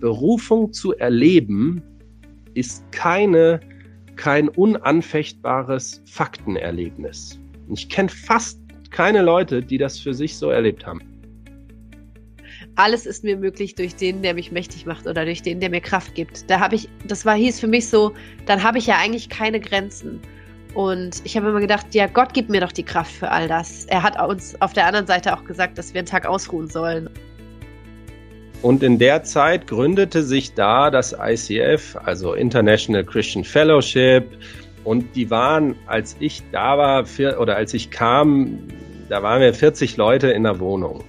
Berufung zu erleben ist keine, kein unanfechtbares Faktenerlebnis. Ich kenne fast keine Leute, die das für sich so erlebt haben. Alles ist mir möglich durch den, der mich mächtig macht oder durch den, der mir Kraft gibt. Da habe ich, das war hieß für mich so, dann habe ich ja eigentlich keine Grenzen. Und ich habe immer gedacht, ja, Gott gibt mir doch die Kraft für all das. Er hat uns auf der anderen Seite auch gesagt, dass wir einen Tag ausruhen sollen. Und in der Zeit gründete sich da das ICF, also International Christian Fellowship. Und die waren, als ich da war, oder als ich kam, da waren wir 40 Leute in der Wohnung.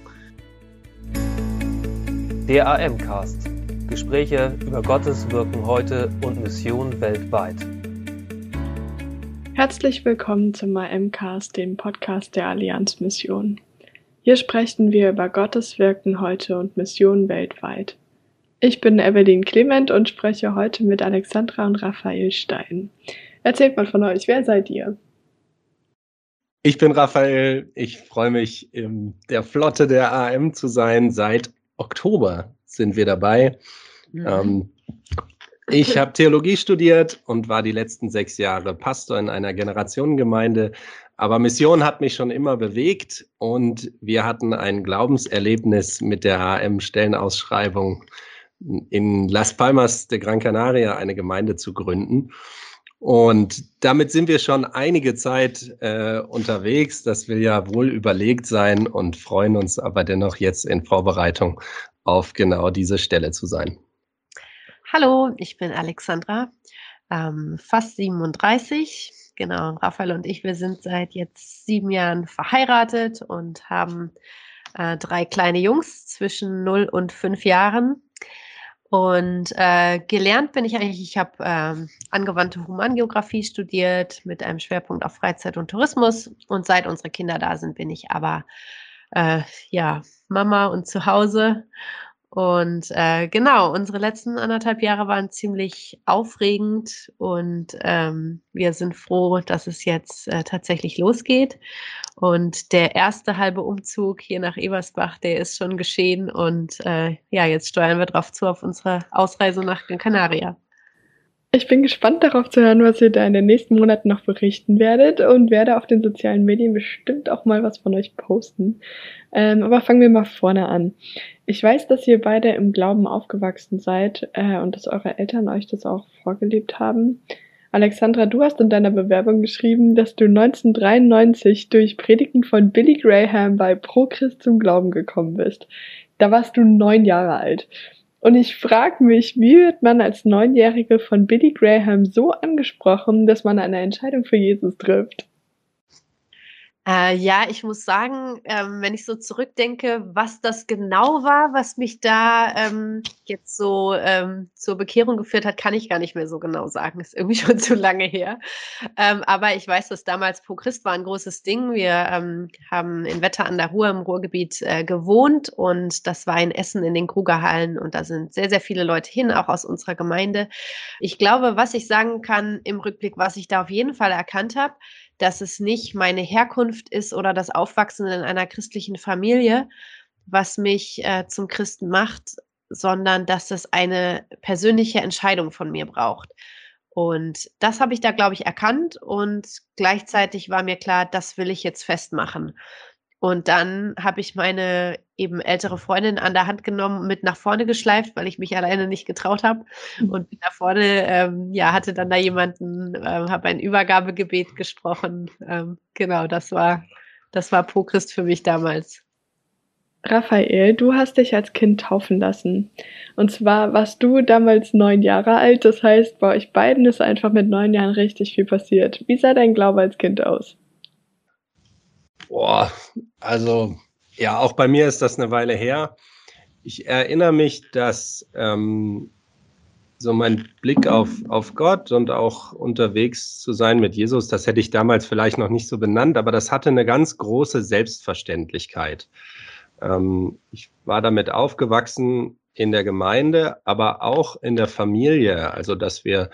Der AM-Cast. Gespräche über Gottes Wirken heute und Mission weltweit. Herzlich willkommen zum AM-Cast, dem Podcast der Allianz Mission. Hier sprechen wir über Gottes Wirken heute und Mission weltweit. Ich bin Evelyn Clement und spreche heute mit Alexandra und Raphael Stein. Erzählt mal von euch, wer seid ihr? Ich bin Raphael. Ich freue mich, in der Flotte der AM zu sein. Seit Oktober sind wir dabei. Mhm. Ähm, ich habe Theologie studiert und war die letzten sechs Jahre Pastor in einer Generationengemeinde aber Mission hat mich schon immer bewegt und wir hatten ein Glaubenserlebnis mit der HM-Stellenausschreibung in Las Palmas de Gran Canaria eine Gemeinde zu gründen. Und damit sind wir schon einige Zeit äh, unterwegs. Das will ja wohl überlegt sein und freuen uns aber dennoch jetzt in Vorbereitung auf genau diese Stelle zu sein. Hallo, ich bin Alexandra, ähm, fast 37, Genau, Raphael und ich, wir sind seit jetzt sieben Jahren verheiratet und haben äh, drei kleine Jungs zwischen 0 und 5 Jahren. Und äh, gelernt bin ich eigentlich, ich habe ähm, angewandte Humangeografie studiert mit einem Schwerpunkt auf Freizeit und Tourismus. Und seit unsere Kinder da sind, bin ich aber äh, ja Mama und zu Hause und äh, genau, unsere letzten anderthalb Jahre waren ziemlich aufregend und ähm, wir sind froh, dass es jetzt äh, tatsächlich losgeht. Und der erste halbe Umzug hier nach Ebersbach, der ist schon geschehen und äh, ja, jetzt steuern wir drauf zu auf unsere Ausreise nach Gran Canaria. Ich bin gespannt darauf zu hören, was ihr da in den nächsten Monaten noch berichten werdet und werde auf den sozialen Medien bestimmt auch mal was von euch posten. Ähm, aber fangen wir mal vorne an. Ich weiß, dass ihr beide im Glauben aufgewachsen seid äh, und dass eure Eltern euch das auch vorgelebt haben. Alexandra, du hast in deiner Bewerbung geschrieben, dass du 1993 durch Predigten von Billy Graham bei Pro Christ zum Glauben gekommen bist. Da warst du neun Jahre alt. Und ich frage mich, wie wird man als Neunjährige von Billy Graham so angesprochen, dass man eine Entscheidung für Jesus trifft? Äh, ja, ich muss sagen, ähm, wenn ich so zurückdenke, was das genau war, was mich da ähm, jetzt so ähm, zur Bekehrung geführt hat, kann ich gar nicht mehr so genau sagen. Ist irgendwie schon zu lange her. Ähm, aber ich weiß, dass damals Pro Christ war ein großes Ding. Wir ähm, haben in Wetter an der Ruhr im Ruhrgebiet äh, gewohnt und das war in Essen in den Krugerhallen und da sind sehr, sehr viele Leute hin, auch aus unserer Gemeinde. Ich glaube, was ich sagen kann im Rückblick, was ich da auf jeden Fall erkannt habe, dass es nicht meine Herkunft ist oder das Aufwachsen in einer christlichen Familie, was mich äh, zum Christen macht, sondern dass es eine persönliche Entscheidung von mir braucht. Und das habe ich da, glaube ich, erkannt und gleichzeitig war mir klar, das will ich jetzt festmachen. Und dann habe ich meine eben ältere Freundin an der Hand genommen, mit nach vorne geschleift, weil ich mich alleine nicht getraut habe. Mhm. Und bin nach vorne, ähm, ja, hatte dann da jemanden, ähm, habe ein Übergabegebet gesprochen. Ähm, genau, das war, das war Pro-Christ für mich damals. Raphael, du hast dich als Kind taufen lassen. Und zwar warst du damals neun Jahre alt. Das heißt, bei euch beiden ist einfach mit neun Jahren richtig viel passiert. Wie sah dein Glaube als Kind aus? Boah, also ja, auch bei mir ist das eine Weile her. Ich erinnere mich, dass ähm, so mein Blick auf, auf Gott und auch unterwegs zu sein mit Jesus, das hätte ich damals vielleicht noch nicht so benannt, aber das hatte eine ganz große Selbstverständlichkeit. Ähm, ich war damit aufgewachsen in der Gemeinde, aber auch in der Familie, also dass wir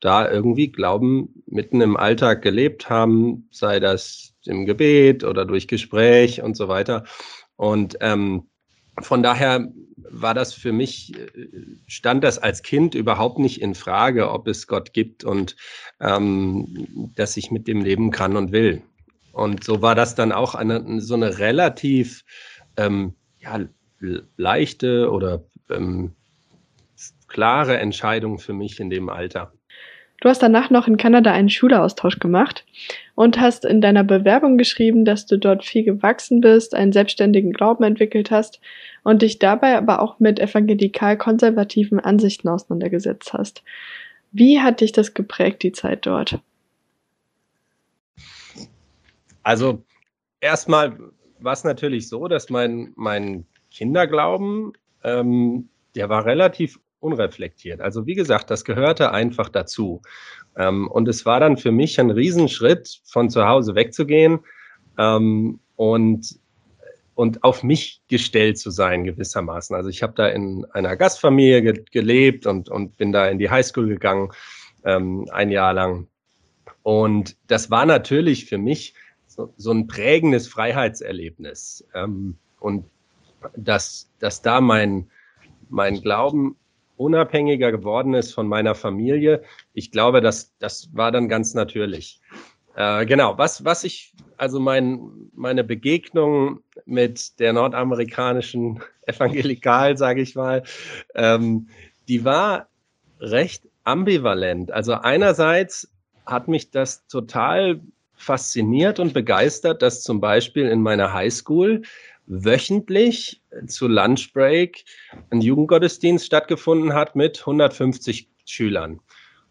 da irgendwie Glauben mitten im Alltag gelebt haben, sei das im Gebet oder durch Gespräch und so weiter. Und ähm, von daher war das für mich, äh, stand das als Kind überhaupt nicht in Frage, ob es Gott gibt und ähm, dass ich mit dem leben kann und will. Und so war das dann auch eine, so eine relativ ähm, ja, leichte oder ähm, klare Entscheidung für mich in dem Alter. Du hast danach noch in Kanada einen Schüleraustausch gemacht und hast in deiner Bewerbung geschrieben, dass du dort viel gewachsen bist, einen selbstständigen Glauben entwickelt hast und dich dabei aber auch mit evangelikal-konservativen Ansichten auseinandergesetzt hast. Wie hat dich das geprägt, die Zeit dort? Also erstmal war es natürlich so, dass mein, mein Kinderglauben, ähm, der war relativ unreflektiert. Also wie gesagt, das gehörte einfach dazu. Ähm, und es war dann für mich ein Riesenschritt, von zu Hause wegzugehen ähm, und, und auf mich gestellt zu sein gewissermaßen. Also ich habe da in einer Gastfamilie ge gelebt und, und bin da in die Highschool gegangen, ähm, ein Jahr lang. Und das war natürlich für mich so, so ein prägendes Freiheitserlebnis. Ähm, und dass, dass da mein, mein Glauben unabhängiger geworden ist von meiner Familie, ich glaube, das, das war dann ganz natürlich. Äh, genau, was, was ich, also mein, meine Begegnung mit der nordamerikanischen Evangelikal, sage ich mal, ähm, die war recht ambivalent. Also einerseits hat mich das total fasziniert und begeistert, dass zum Beispiel in meiner Highschool wöchentlich zu Lunchbreak ein Jugendgottesdienst stattgefunden hat mit 150 Schülern.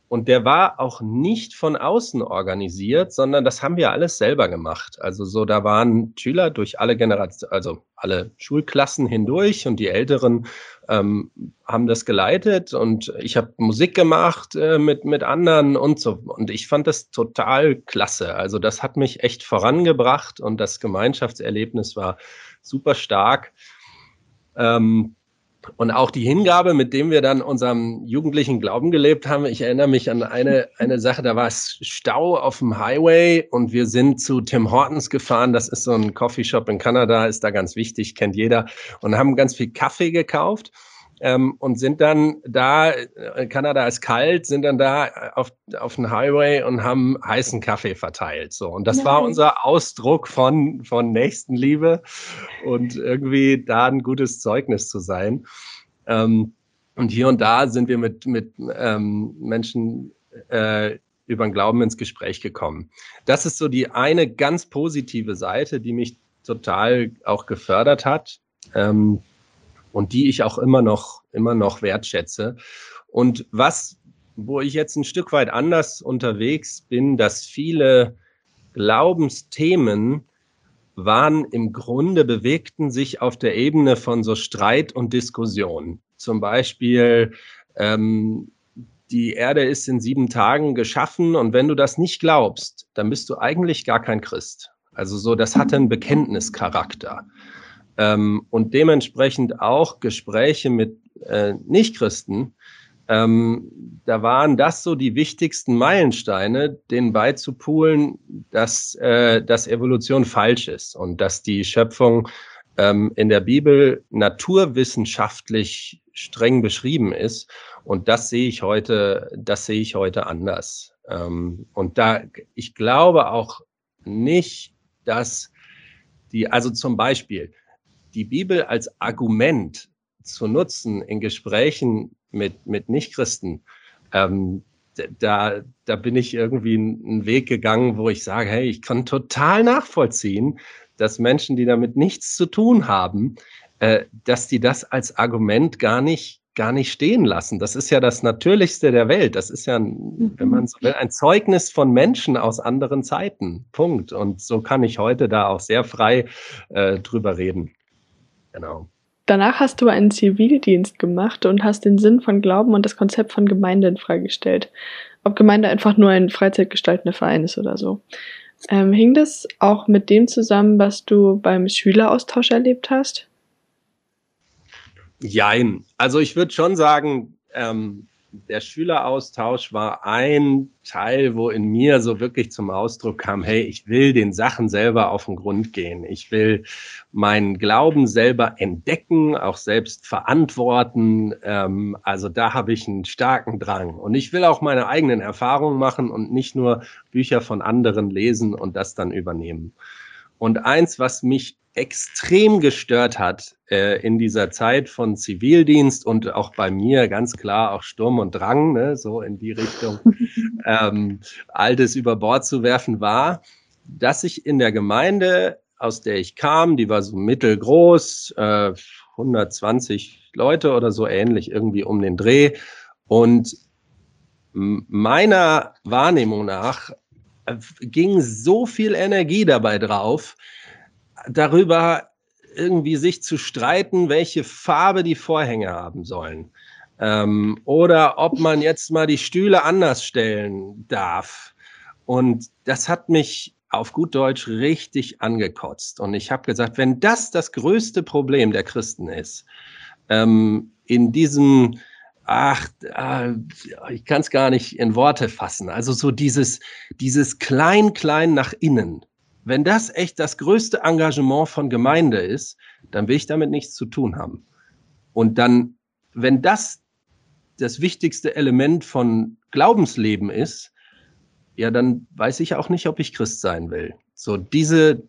Und der war auch nicht von außen organisiert, sondern das haben wir alles selber gemacht. Also so, da waren Schüler durch alle Generationen, also alle Schulklassen hindurch und die Älteren ähm, haben das geleitet und ich habe Musik gemacht äh, mit, mit anderen und so. Und ich fand das total klasse. Also das hat mich echt vorangebracht und das Gemeinschaftserlebnis war super stark. Ähm, und auch die Hingabe, mit dem wir dann unserem jugendlichen Glauben gelebt haben. Ich erinnere mich an eine, eine Sache, da war es Stau auf dem Highway und wir sind zu Tim Hortons gefahren. Das ist so ein Coffeeshop in Kanada, ist da ganz wichtig, kennt jeder. Und haben ganz viel Kaffee gekauft ähm, und sind dann da, äh, Kanada ist kalt, sind dann da auf, auf den Highway und haben heißen Kaffee verteilt. So. Und das Nein. war unser Ausdruck von, von Nächstenliebe und irgendwie da ein gutes Zeugnis zu sein. Ähm, und hier und da sind wir mit, mit ähm, Menschen äh, über den Glauben ins Gespräch gekommen. Das ist so die eine ganz positive Seite, die mich total auch gefördert hat. Ähm, und die ich auch immer noch, immer noch wertschätze. Und was, wo ich jetzt ein Stück weit anders unterwegs bin, dass viele Glaubensthemen waren im Grunde bewegten sich auf der Ebene von so Streit und Diskussion. Zum Beispiel, ähm, die Erde ist in sieben Tagen geschaffen und wenn du das nicht glaubst, dann bist du eigentlich gar kein Christ. Also so, das hatte einen Bekenntnischarakter ähm, und dementsprechend auch Gespräche mit äh, Nichtchristen, ähm, da waren das so die wichtigsten Meilensteine, denen beizupulen, dass, äh, dass Evolution falsch ist und dass die Schöpfung ähm, in der Bibel naturwissenschaftlich streng beschrieben ist. Und das sehe ich heute, das sehe ich heute anders. Ähm, und da, ich glaube auch nicht, dass die, also zum Beispiel, die Bibel als Argument zu nutzen in Gesprächen mit, mit Nichtchristen, ähm, da, da bin ich irgendwie einen Weg gegangen, wo ich sage, hey, ich kann total nachvollziehen, dass Menschen, die damit nichts zu tun haben, äh, dass die das als Argument gar nicht, gar nicht stehen lassen. Das ist ja das Natürlichste der Welt. Das ist ja, ein, wenn man so will, ein Zeugnis von Menschen aus anderen Zeiten. Punkt. Und so kann ich heute da auch sehr frei äh, drüber reden. Genau. Danach hast du einen Zivildienst gemacht und hast den Sinn von Glauben und das Konzept von Gemeinde in Frage gestellt. Ob Gemeinde einfach nur ein freizeitgestaltender Verein ist oder so. Ähm, hing das auch mit dem zusammen, was du beim Schüleraustausch erlebt hast? Jein. Also ich würde schon sagen, ähm, der Schüleraustausch war ein Teil, wo in mir so wirklich zum Ausdruck kam, hey, ich will den Sachen selber auf den Grund gehen. Ich will meinen Glauben selber entdecken, auch selbst verantworten. Ähm, also da habe ich einen starken Drang. Und ich will auch meine eigenen Erfahrungen machen und nicht nur Bücher von anderen lesen und das dann übernehmen. Und eins, was mich extrem gestört hat äh, in dieser Zeit von Zivildienst und auch bei mir ganz klar auch Sturm und Drang, ne, so in die Richtung, ähm, Altes über Bord zu werfen, war, dass ich in der Gemeinde, aus der ich kam, die war so mittelgroß, äh, 120 Leute oder so ähnlich, irgendwie um den Dreh. Und meiner Wahrnehmung nach äh, ging so viel Energie dabei drauf, darüber irgendwie sich zu streiten, welche Farbe die Vorhänge haben sollen. Ähm, oder ob man jetzt mal die Stühle anders stellen darf. Und das hat mich auf gut Deutsch richtig angekotzt. Und ich habe gesagt, wenn das das größte Problem der Christen ist, ähm, in diesem, ach, äh, ich kann es gar nicht in Worte fassen, also so dieses, dieses Klein-Klein nach innen, wenn das echt das größte Engagement von Gemeinde ist, dann will ich damit nichts zu tun haben. Und dann, wenn das das wichtigste Element von Glaubensleben ist, ja, dann weiß ich auch nicht, ob ich Christ sein will. So diese,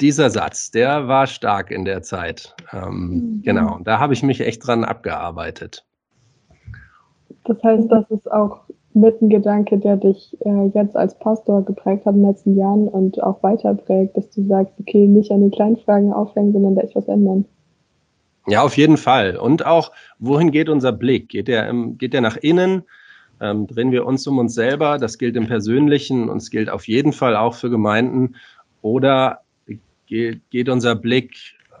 dieser Satz, der war stark in der Zeit. Ähm, mhm. Genau, da habe ich mich echt dran abgearbeitet. Das heißt, das ist auch mit ein Gedanke, der dich äh, jetzt als Pastor geprägt hat in den letzten Jahren und auch weiter prägt, dass du sagst, okay, nicht an den kleinen Fragen aufhängen, sondern da etwas ändern. Ja, auf jeden Fall. Und auch, wohin geht unser Blick? Geht der, geht der nach innen? Ähm, drehen wir uns um uns selber? Das gilt im Persönlichen und es gilt auf jeden Fall auch für Gemeinden. Oder geht, geht unser Blick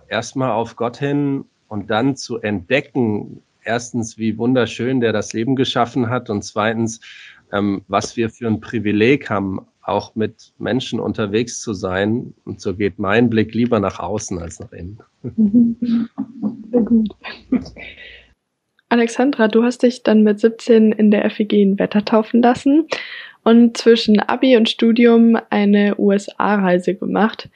erstmal auf Gott hin und dann zu entdecken, erstens, wie wunderschön der das Leben geschaffen hat und zweitens, ähm, was wir für ein Privileg haben, auch mit Menschen unterwegs zu sein. Und so geht mein Blick lieber nach außen als nach innen. Sehr gut. Alexandra, du hast dich dann mit 17 in der FEG in Wetter taufen lassen und zwischen Abi und Studium eine USA-Reise gemacht.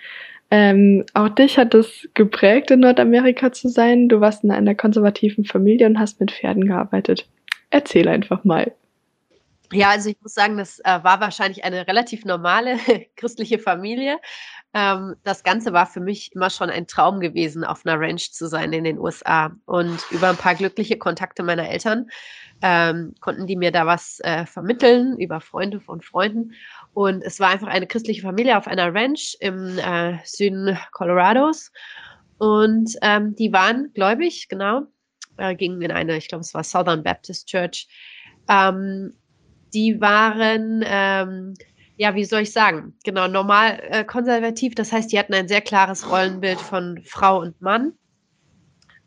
Ähm, auch dich hat es geprägt, in Nordamerika zu sein. Du warst in einer konservativen Familie und hast mit Pferden gearbeitet. Erzähl einfach mal. Ja, also ich muss sagen, das äh, war wahrscheinlich eine relativ normale christliche Familie. Ähm, das Ganze war für mich immer schon ein Traum gewesen, auf einer Ranch zu sein in den USA. Und über ein paar glückliche Kontakte meiner Eltern ähm, konnten die mir da was äh, vermitteln, über Freunde von Freunden. Und es war einfach eine christliche Familie auf einer Ranch im äh, Süden Colorados. Und ähm, die waren gläubig, genau, äh, gingen in eine, ich glaube, es war Southern Baptist Church. Ähm, die waren, ähm, ja, wie soll ich sagen, genau, normal äh, konservativ. Das heißt, die hatten ein sehr klares Rollenbild von Frau und Mann.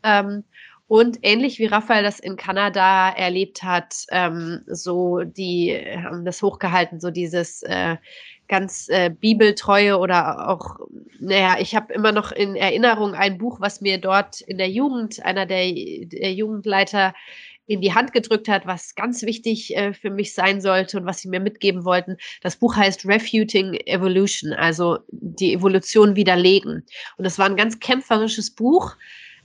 Ähm, und ähnlich wie Raphael das in Kanada erlebt hat, ähm, so die haben das hochgehalten, so dieses äh, ganz äh, bibeltreue oder auch, naja, ich habe immer noch in Erinnerung ein Buch, was mir dort in der Jugend, einer der, der Jugendleiter in die Hand gedrückt hat, was ganz wichtig äh, für mich sein sollte und was sie mir mitgeben wollten. Das Buch heißt Refuting Evolution, also die Evolution widerlegen. Und das war ein ganz kämpferisches Buch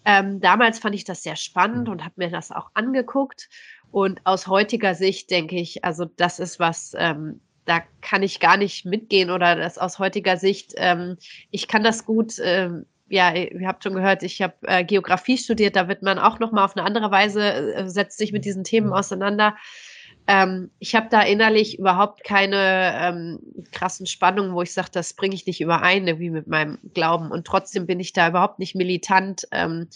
ähm, damals fand ich das sehr spannend mhm. und habe mir das auch angeguckt. Und aus heutiger Sicht denke ich, also das ist was, ähm, da kann ich gar nicht mitgehen oder das aus heutiger Sicht, ähm, ich kann das gut, ähm, ja, ihr habt schon gehört, ich habe äh, Geografie studiert, da wird man auch nochmal auf eine andere Weise, äh, setzt sich mit diesen Themen mhm. auseinander. Ähm, ich habe da innerlich überhaupt keine ähm, krassen Spannungen, wo ich sage, das bringe ich nicht überein, irgendwie mit meinem Glauben. Und trotzdem bin ich da überhaupt nicht militant. Ähm,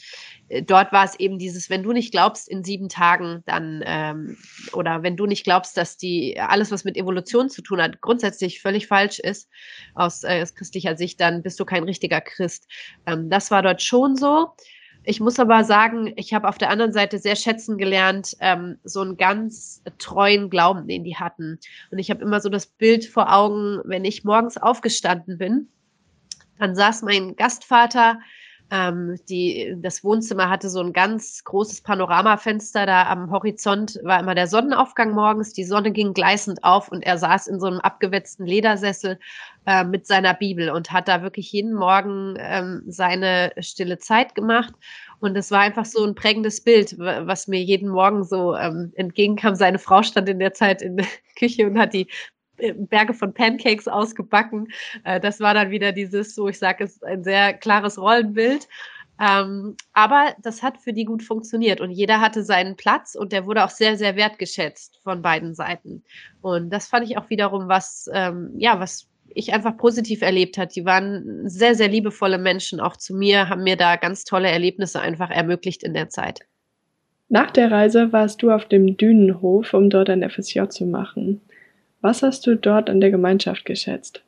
äh, dort war es eben dieses, wenn du nicht glaubst in sieben Tagen, dann ähm, oder wenn du nicht glaubst, dass die alles, was mit Evolution zu tun hat, grundsätzlich völlig falsch ist aus, äh, aus christlicher Sicht, dann bist du kein richtiger Christ. Ähm, das war dort schon so. Ich muss aber sagen, ich habe auf der anderen Seite sehr schätzen gelernt, ähm, so einen ganz treuen Glauben, den die hatten. Und ich habe immer so das Bild vor Augen, wenn ich morgens aufgestanden bin, dann saß mein Gastvater Ähm, die, das Wohnzimmer hatte so ein ganz großes Panoramafenster. Da am Horizont war immer der Sonnenaufgang morgens. Die Sonne ging gleißend auf und er saß in so einem abgewetzten Ledersessel äh, mit seiner Bibel und hat da wirklich jeden Morgen ähm, seine stille Zeit gemacht. Und es war einfach so ein prägendes Bild, was mir jeden Morgen so ähm, entgegenkam. Seine Frau stand in der Zeit in der Küche und hat die Berge von Pancakes ausgebacken. Äh, das war dann wieder dieses, so ich sage, es ein sehr klares Rollenbild. Ähm, aber das hat für die gut funktioniert und jeder hatte seinen Platz und der wurde auch sehr, sehr wertgeschätzt von beiden Seiten. Und das fand ich auch wiederum was, ähm, ja, was ich einfach positiv erlebt hat. Die waren sehr, sehr liebevolle Menschen, auch zu mir, haben mir da ganz tolle Erlebnisse einfach ermöglicht in der Zeit. Nach der Reise warst du auf dem Dünenhof, um dort ein FSJ zu machen. Was hast du dort an der Gemeinschaft geschätzt?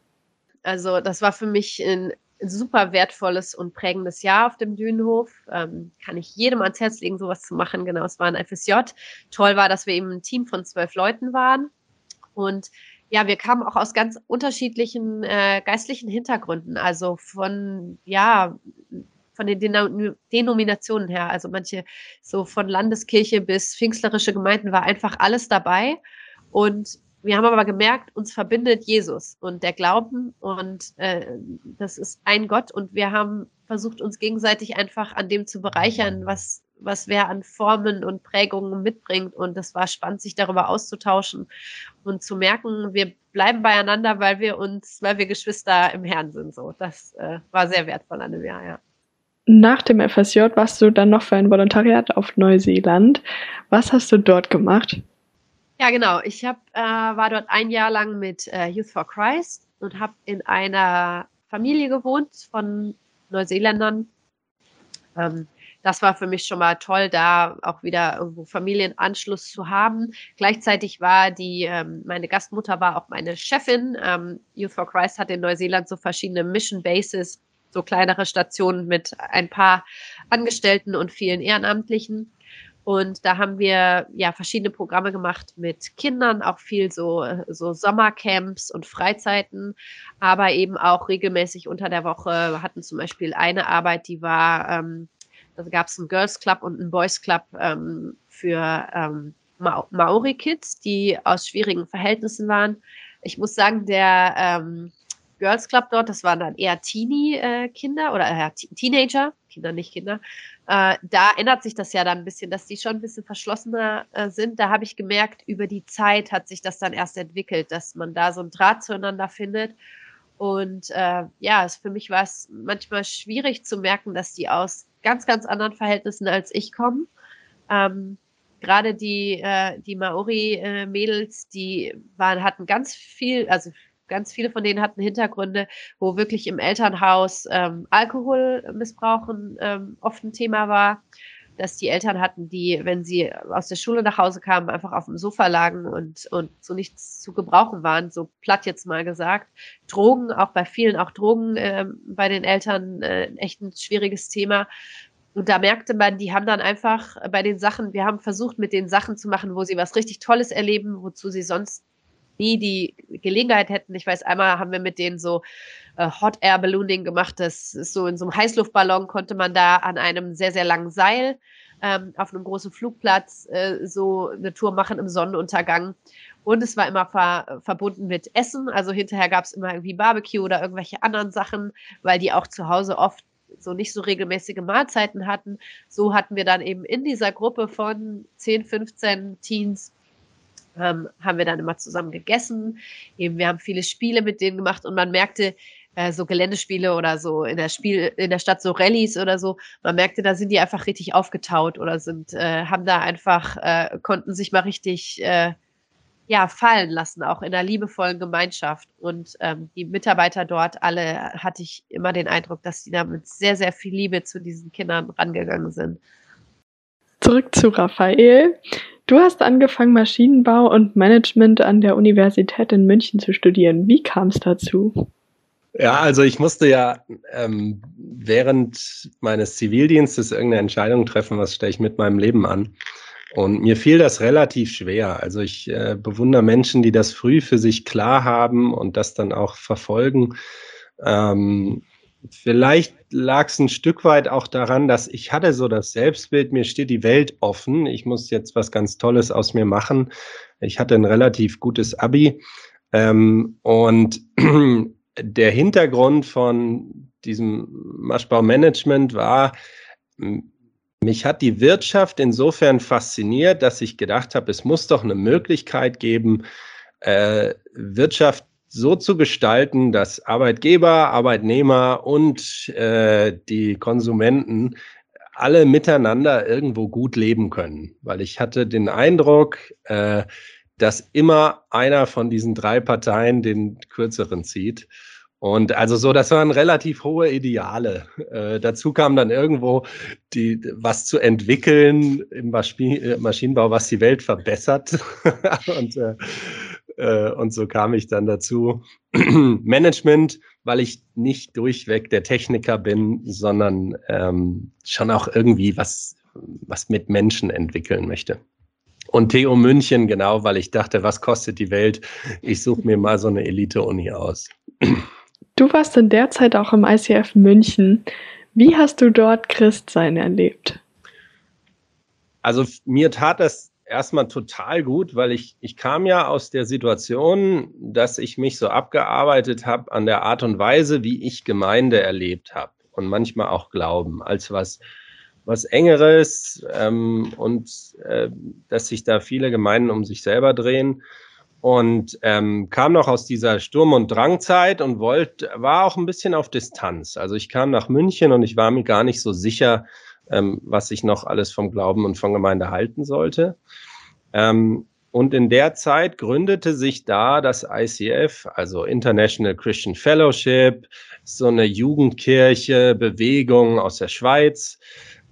Also, das war für mich ein super wertvolles und prägendes Jahr auf dem Dünenhof. Ähm, kann ich jedem ans Herz legen, sowas zu machen. Genau, es war ein FSJ. Toll war, dass wir eben ein Team von zwölf Leuten waren. Und ja, wir kamen auch aus ganz unterschiedlichen äh, geistlichen Hintergründen. Also von, ja, von den Denominationen her. Also manche so von Landeskirche bis pfingstlerische Gemeinden war einfach alles dabei. Und wir haben aber gemerkt, uns verbindet Jesus und der Glauben und äh, das ist ein Gott und wir haben versucht, uns gegenseitig einfach an dem zu bereichern, was, was wer an Formen und Prägungen mitbringt. Und das war spannend, sich darüber auszutauschen und zu merken, wir bleiben beieinander, weil wir uns, weil wir Geschwister im Herrn sind. So, das äh, war sehr wertvoll an dem Jahr, ja. Nach dem FSJ warst du dann noch für ein Volontariat auf Neuseeland. Was hast du dort gemacht? Ja, genau. Ich hab, äh, war dort ein Jahr lang mit äh, Youth for Christ und habe in einer Familie gewohnt von Neuseeländern. Ähm, das war für mich schon mal toll, da auch wieder irgendwo Familienanschluss zu haben. Gleichzeitig war die, ähm, meine Gastmutter war auch meine Chefin. Ähm, Youth for Christ hat in Neuseeland so verschiedene Mission Bases, so kleinere Stationen mit ein paar Angestellten und vielen Ehrenamtlichen. Und da haben wir ja verschiedene Programme gemacht mit Kindern, auch viel so, so Sommercamps und Freizeiten, aber eben auch regelmäßig unter der Woche. Wir hatten zum Beispiel eine Arbeit, die war, ähm, da gab es einen Girls Club und einen Boys Club ähm, für ähm, Ma Maori-Kids, die aus schwierigen Verhältnissen waren. Ich muss sagen, der ähm, Girls Club dort, das waren dann eher Teenie-Kinder äh, oder äh, Teenager, Kinder, nicht Kinder, äh, da ändert sich das ja dann ein bisschen, dass die schon ein bisschen verschlossener äh, sind. Da habe ich gemerkt, über die Zeit hat sich das dann erst entwickelt, dass man da so ein Draht zueinander findet. Und äh, ja, es, für mich war es manchmal schwierig zu merken, dass die aus ganz, ganz anderen Verhältnissen als ich kommen. Ähm, Gerade die, äh, die Maori-Mädels, äh, die waren, hatten ganz viel, also ganz viele von denen hatten Hintergründe, wo wirklich im Elternhaus ähm, Alkoholmissbrauchen ähm, oft ein Thema war, dass die Eltern hatten, die, wenn sie aus der Schule nach Hause kamen, einfach auf dem Sofa lagen und, und so nichts zu gebrauchen waren, so platt jetzt mal gesagt. Drogen, auch bei vielen, auch Drogen ähm, bei den Eltern, äh, echt ein schwieriges Thema. Und da merkte man, die haben dann einfach bei den Sachen, wir haben versucht, mit den Sachen zu machen, wo sie was richtig Tolles erleben, wozu sie sonst nie die Gelegenheit hätten. Ich weiß, einmal haben wir mit denen so äh, Hot Air Ballooning gemacht. Das ist so in so einem Heißluftballon konnte man da an einem sehr, sehr langen Seil ähm, auf einem großen Flugplatz äh, so eine Tour machen im Sonnenuntergang. Und es war immer ver verbunden mit Essen. Also hinterher gab es immer irgendwie Barbecue oder irgendwelche anderen Sachen, weil die auch zu Hause oft so nicht so regelmäßige Mahlzeiten hatten. So hatten wir dann eben in dieser Gruppe von 10, 15 Teens ähm, haben wir dann immer zusammen gegessen. Eben, wir haben viele Spiele mit denen gemacht und man merkte, äh, so Geländespiele oder so in der Spiel, in der Stadt so Rallyes oder so, man merkte, da sind die einfach richtig aufgetaut oder sind, äh, haben da einfach, äh, konnten sich mal richtig äh, ja, fallen lassen, auch in einer liebevollen Gemeinschaft. Und ähm, die Mitarbeiter dort alle hatte ich immer den Eindruck, dass die da mit sehr, sehr viel Liebe zu diesen Kindern rangegangen sind. Zurück zu Raphael. Du hast angefangen, Maschinenbau und Management an der Universität in München zu studieren. Wie kam es dazu? Ja, also ich musste ja ähm, während meines Zivildienstes irgendeine Entscheidung treffen, was stelle ich mit meinem Leben an. Und mir fiel das relativ schwer. Also ich äh, bewundere Menschen, die das früh für sich klar haben und das dann auch verfolgen. Ähm, Vielleicht lag es ein Stück weit auch daran, dass ich hatte so das Selbstbild, mir steht die Welt offen. Ich muss jetzt was ganz Tolles aus mir machen. Ich hatte ein relativ gutes Abi. Ähm, und der Hintergrund von diesem Maschbaumanagement war, mich hat die Wirtschaft insofern fasziniert, dass ich gedacht habe, es muss doch eine Möglichkeit geben, äh, Wirtschaft so zu gestalten, dass Arbeitgeber, Arbeitnehmer und äh, die Konsumenten alle miteinander irgendwo gut leben können. Weil ich hatte den Eindruck, äh, dass immer einer von diesen drei Parteien den kürzeren zieht. Und also so, das waren relativ hohe Ideale. Äh, dazu kam dann irgendwo die, was zu entwickeln im äh, Maschinenbau, was die Welt verbessert. und, äh, äh, und so kam ich dann dazu. Management, weil ich nicht durchweg der Techniker bin, sondern ähm, schon auch irgendwie was, was mit Menschen entwickeln möchte. Und TU München, genau, weil ich dachte, was kostet die Welt? Ich suche mir mal so eine Elite-Uni aus. Du warst in der Zeit auch im ICF München. Wie hast du dort Christsein erlebt? Also mir tat das erstmal total gut, weil ich, ich kam ja aus der Situation, dass ich mich so abgearbeitet habe an der Art und Weise, wie ich Gemeinde erlebt habe und manchmal auch Glauben, als was, was Engeres ähm, und äh, dass sich da viele Gemeinden um sich selber drehen und ähm, kam noch aus dieser Sturm- und Drangzeit und wollte, war auch ein bisschen auf Distanz. Also ich kam nach München und ich war mir gar nicht so sicher, ähm, was ich noch alles vom Glauben und von Gemeinde halten sollte. Ähm, und in der Zeit gründete sich da das ICF, also International Christian Fellowship, so eine Jugendkirche, Bewegung aus der Schweiz.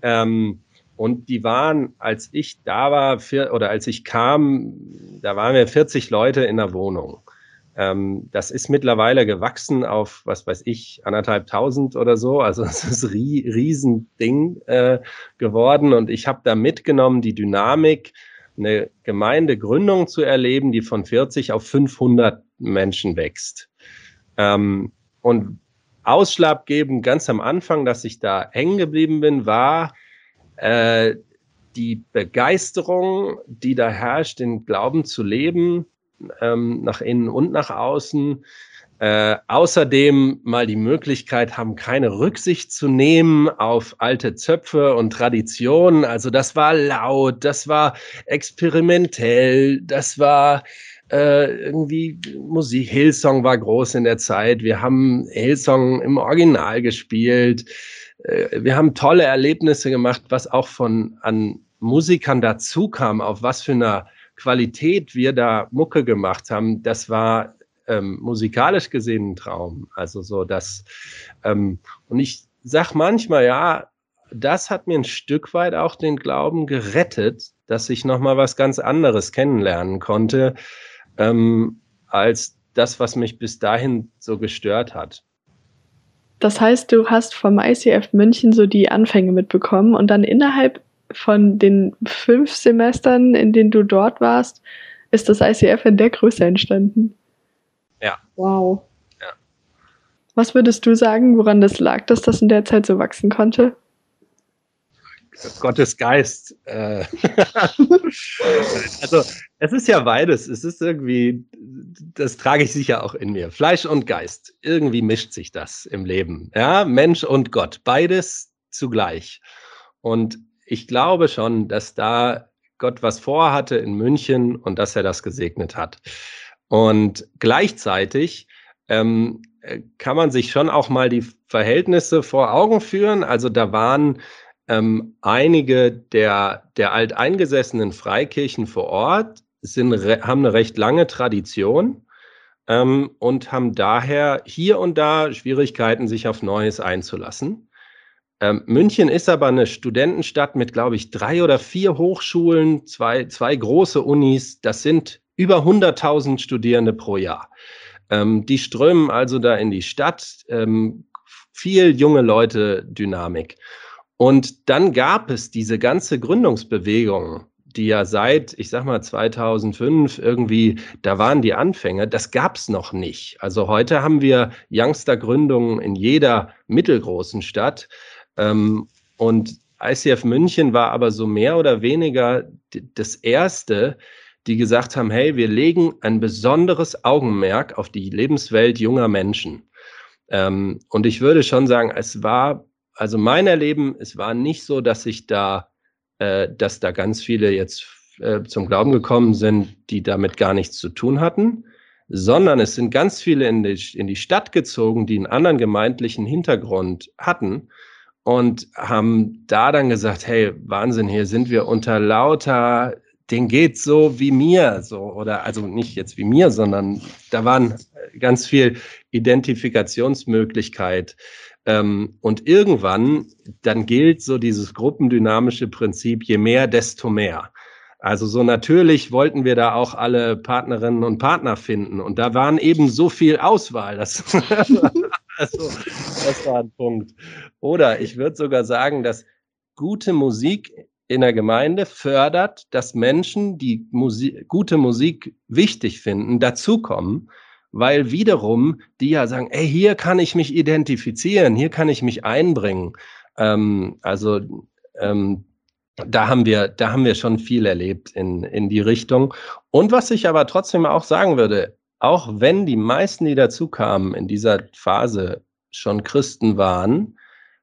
Ähm, und die waren, als ich da war, oder als ich kam, da waren wir 40 Leute in der Wohnung. Ähm, das ist mittlerweile gewachsen auf, was weiß ich, anderthalb tausend oder so. Also es ist ein Riesending äh, geworden. Und ich habe da mitgenommen die Dynamik, eine Gemeindegründung zu erleben, die von 40 auf 500 Menschen wächst. Ähm, und ausschlaggebend ganz am Anfang, dass ich da hängen geblieben bin, war, äh, die Begeisterung, die da herrscht, den Glauben zu leben, ähm, nach innen und nach außen. Äh, außerdem mal die Möglichkeit haben, keine Rücksicht zu nehmen auf alte Zöpfe und Traditionen. Also das war laut, das war experimentell, das war äh, irgendwie Musik. Hillsong war groß in der Zeit. Wir haben Hillsong im Original gespielt. Äh, wir haben tolle Erlebnisse gemacht, was auch von an Musikern dazu kam, auf was für einer Qualität wir da Mucke gemacht haben. Das war ähm, musikalisch gesehen ein Traum. Also so das ähm, und ich sag manchmal ja, das hat mir ein Stück weit auch den Glauben gerettet, dass ich noch mal was ganz anderes kennenlernen konnte ähm, als das, was mich bis dahin so gestört hat. Das heißt, du hast vom ICF München so die Anfänge mitbekommen und dann innerhalb von den fünf Semestern, in denen du dort warst, ist das ICF in der Größe entstanden. Ja. Wow. Ja. Was würdest du sagen, woran das lag, dass das in der Zeit so wachsen konnte? Gottes Geist. Äh. also es ist ja beides. Es ist irgendwie, das trage ich sicher auch in mir. Fleisch und Geist. Irgendwie mischt sich das im Leben. Ja, Mensch und Gott. Beides zugleich. Und ich glaube schon, dass da Gott was vorhatte in München und dass er das gesegnet hat. Und gleichzeitig ähm, kann man sich schon auch mal die Verhältnisse vor Augen führen. Also da waren ähm, einige der, der alteingesessenen Freikirchen vor Ort sind, haben eine recht lange Tradition ähm, und haben daher hier und da Schwierigkeiten, sich auf Neues einzulassen. Ähm, München ist aber eine Studentenstadt mit, glaube ich, drei oder vier Hochschulen, zwei, zwei große Unis. Das sind über 100.000 Studierende pro Jahr. Ähm, die strömen also da in die Stadt. Ähm, viel junge Leute, Dynamik. Und dann gab es diese ganze Gründungsbewegung, die ja seit, ich sag mal, 2005 irgendwie, da waren die Anfänge, das gab es noch nicht. Also heute haben wir Youngster-Gründungen in jeder mittelgroßen Stadt. Ähm, und ICF München war aber so mehr oder weniger das erste, die gesagt haben, hey, wir legen ein besonderes Augenmerk auf die Lebenswelt junger Menschen. Ähm, und ich würde schon sagen, es war, also mein Erleben, es war nicht so, dass ich da, äh, dass da ganz viele jetzt äh, zum Glauben gekommen sind, die damit gar nichts zu tun hatten, sondern es sind ganz viele in die, in die Stadt gezogen, die einen anderen gemeindlichen Hintergrund hatten und haben da dann gesagt, hey, Wahnsinn, hier sind wir unter lauter den geht so wie mir, so oder also nicht jetzt wie mir, sondern da waren ganz viel Identifikationsmöglichkeit. Ähm, und irgendwann dann gilt so dieses gruppendynamische Prinzip: Je mehr, desto mehr. Also so natürlich wollten wir da auch alle Partnerinnen und Partner finden und da waren eben so viel Auswahl. Das, also, das war ein Punkt. Oder ich würde sogar sagen, dass gute Musik in der Gemeinde fördert, dass Menschen, die Musik, gute Musik wichtig finden, dazukommen, weil wiederum die ja sagen, ey, hier kann ich mich identifizieren, hier kann ich mich einbringen. Ähm, also ähm, da haben wir, da haben wir schon viel erlebt in, in die Richtung. Und was ich aber trotzdem auch sagen würde, auch wenn die meisten, die dazukamen in dieser Phase schon Christen waren,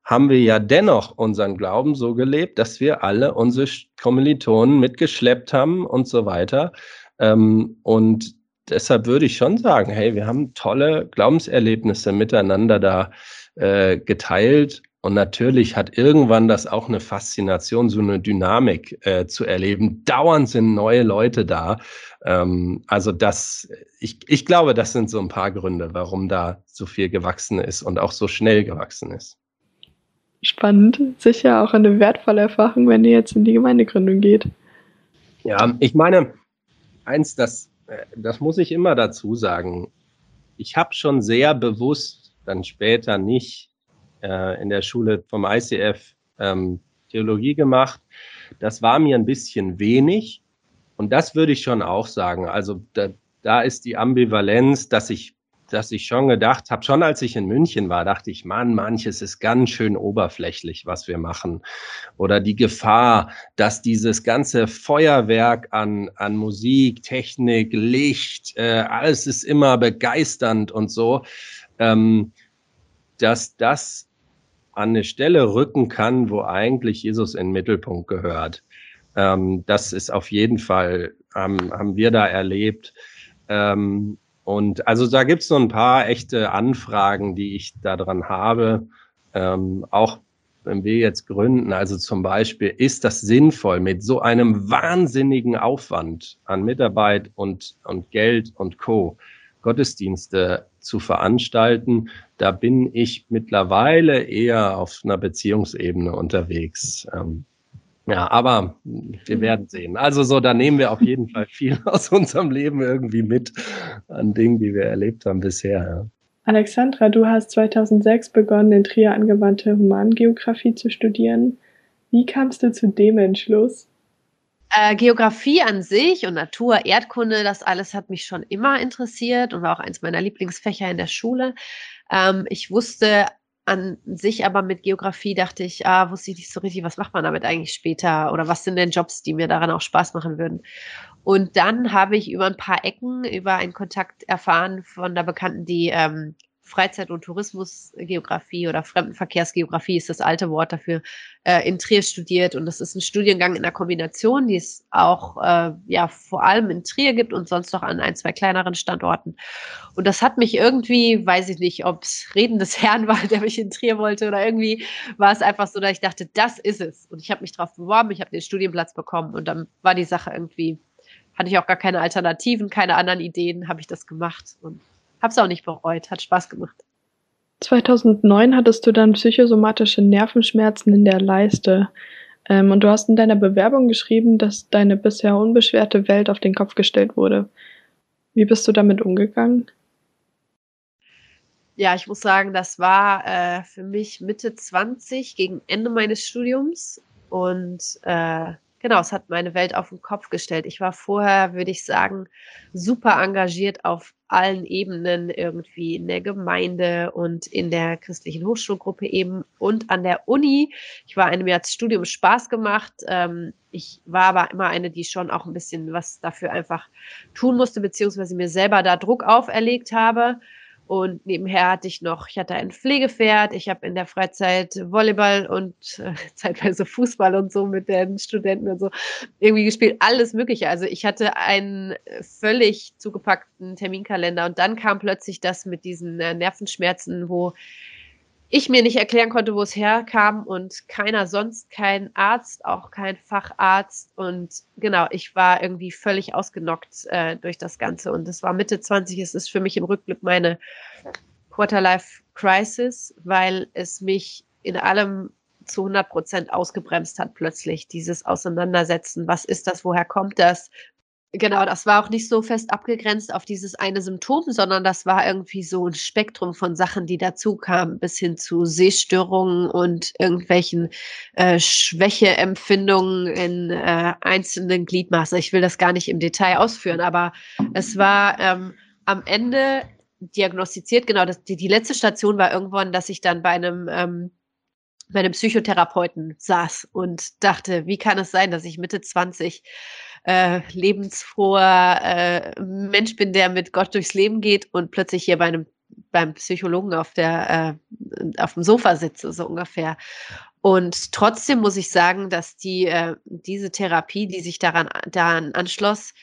haben wir ja dennoch unseren Glauben so gelebt, dass wir alle unsere Kommilitonen mitgeschleppt haben und so weiter. Ähm, und deshalb würde ich schon sagen, hey, wir haben tolle Glaubenserlebnisse miteinander da äh, geteilt. Und natürlich hat irgendwann das auch eine Faszination, so eine Dynamik äh, zu erleben. Dauernd sind neue Leute da. Ähm, also das, ich, ich glaube, das sind so ein paar Gründe, warum da so viel gewachsen ist und auch so schnell gewachsen ist spannend. Sicher auch eine wertvolle Erfahrung, wenn ihr jetzt in die Gemeindegründung geht. Ja, ich meine, eins, das, äh, das muss ich immer dazu sagen. Ich habe schon sehr bewusst dann später nicht äh, in der Schule vom ICF ähm, Theologie gemacht. Das war mir ein bisschen wenig. Und das würde ich schon auch sagen. Also da, da ist die Ambivalenz, dass ich dass ich schon gedacht habe, schon als ich in München war, dachte ich, Mann, manches ist ganz schön oberflächlich, was wir machen. Oder die Gefahr, dass dieses ganze Feuerwerk an, an Musik, Technik, Licht, äh, alles ist immer begeisternd und so, ähm, dass das an eine Stelle rücken kann, wo eigentlich Jesus in den Mittelpunkt gehört. Ähm, das ist auf jeden Fall, ähm, haben wir da erlebt. Ähm, und also da gibt es so ein paar echte Anfragen, die ich daran habe. Ähm, auch wenn wir jetzt gründen, also zum Beispiel, ist das sinnvoll mit so einem wahnsinnigen Aufwand an Mitarbeit und, und Geld und Co. Gottesdienste zu veranstalten, da bin ich mittlerweile eher auf einer Beziehungsebene unterwegs. Ähm, ja, aber wir werden sehen. Also so, da nehmen wir auf jeden Fall viel aus unserem Leben irgendwie mit an Dingen, die wir erlebt haben bisher. Ja. Alexandra, du hast 2006 begonnen, in Trier angewandte Humangeografie zu studieren. Wie kamst du zu dem Entschluss? Äh, Geografie an sich und Natur, Erdkunde, das alles hat mich schon immer interessiert und war auch eins meiner Lieblingsfächer in der Schule. Ähm, ich wusste an sich aber mit Geografie dachte ich, ah, wusste ich nicht so richtig, was macht man damit eigentlich später oder was sind denn Jobs, die mir daran auch Spaß machen würden. Und dann habe ich über ein paar Ecken, über einen Kontakt erfahren von der Bekannten, die ähm, Freizeit- und Tourismusgeografie oder Fremdenverkehrsgeografie ist das alte Wort dafür, äh, in Trier studiert. Und das ist ein Studiengang in der Kombination, die es auch äh, ja vor allem in Trier gibt und sonst noch an ein, zwei kleineren Standorten. Und das hat mich irgendwie, weiß ich nicht, ob es Reden des Herrn war, der mich in Trier wollte oder irgendwie war es einfach so, dass ich dachte, das ist es. Und ich habe mich darauf beworben, ich habe den Studienplatz bekommen und dann war die Sache irgendwie, hatte ich auch gar keine Alternativen, keine anderen Ideen, habe ich das gemacht und Hab's auch nicht bereut, hat Spaß gemacht. 2009 hattest du dann psychosomatische Nervenschmerzen in der Leiste. Ähm, und du hast in deiner Bewerbung geschrieben, dass deine bisher unbeschwerte Welt auf den Kopf gestellt wurde. Wie bist du damit umgegangen? Ja, ich muss sagen, das war äh, für mich Mitte 20 gegen Ende meines Studiums. Und äh, genau, es hat meine Welt auf den Kopf gestellt. Ich war vorher, würde ich sagen, super engagiert auf allen Ebenen irgendwie in der Gemeinde und in der christlichen Hochschulgruppe eben und an der Uni. Ich war eine, mir hat Studium Spaß gemacht. Ähm, ich war aber immer eine, die schon auch ein bisschen was dafür einfach tun musste, beziehungsweise mir selber da Druck auferlegt habe. Und nebenher hatte ich noch, ich hatte ein Pflegepferd, ich habe in der Freizeit Volleyball und äh, zeitweise Fußball und so mit den Studenten und so irgendwie gespielt, alles Mögliche. Also ich hatte einen völlig zugepackten Terminkalender und dann kam plötzlich das mit diesen äh, Nervenschmerzen, wo ich mir nicht erklären konnte, wo es herkam und keiner sonst, kein Arzt, auch kein Facharzt. Und genau, ich war irgendwie völlig ausgenockt äh, durch das Ganze. Und es war Mitte 20, es ist für mich im Rückblick meine Quarterlife-Crisis, weil es mich in allem zu 100 Prozent ausgebremst hat plötzlich, dieses Auseinandersetzen. Was ist das? Woher kommt das? Genau, das war auch nicht so fest abgegrenzt auf dieses eine Symptom, sondern das war irgendwie so ein Spektrum von Sachen, die dazu kamen, bis hin zu Sehstörungen und irgendwelchen äh, Schwächeempfindungen in äh, einzelnen Gliedmaßen. Ich will das gar nicht im Detail ausführen, aber es war ähm, am Ende diagnostiziert, genau, das, die, die letzte Station war irgendwann, dass ich dann bei einem ähm, bei einem Psychotherapeuten saß und dachte, wie kann es sein, dass ich Mitte 20 äh, lebensfroher äh, Mensch bin, der mit Gott durchs Leben geht und plötzlich hier bei einem beim Psychologen auf der äh, auf dem Sofa sitze so ungefähr. Und trotzdem muss ich sagen, dass die äh, diese Therapie, die sich daran daran anschloss,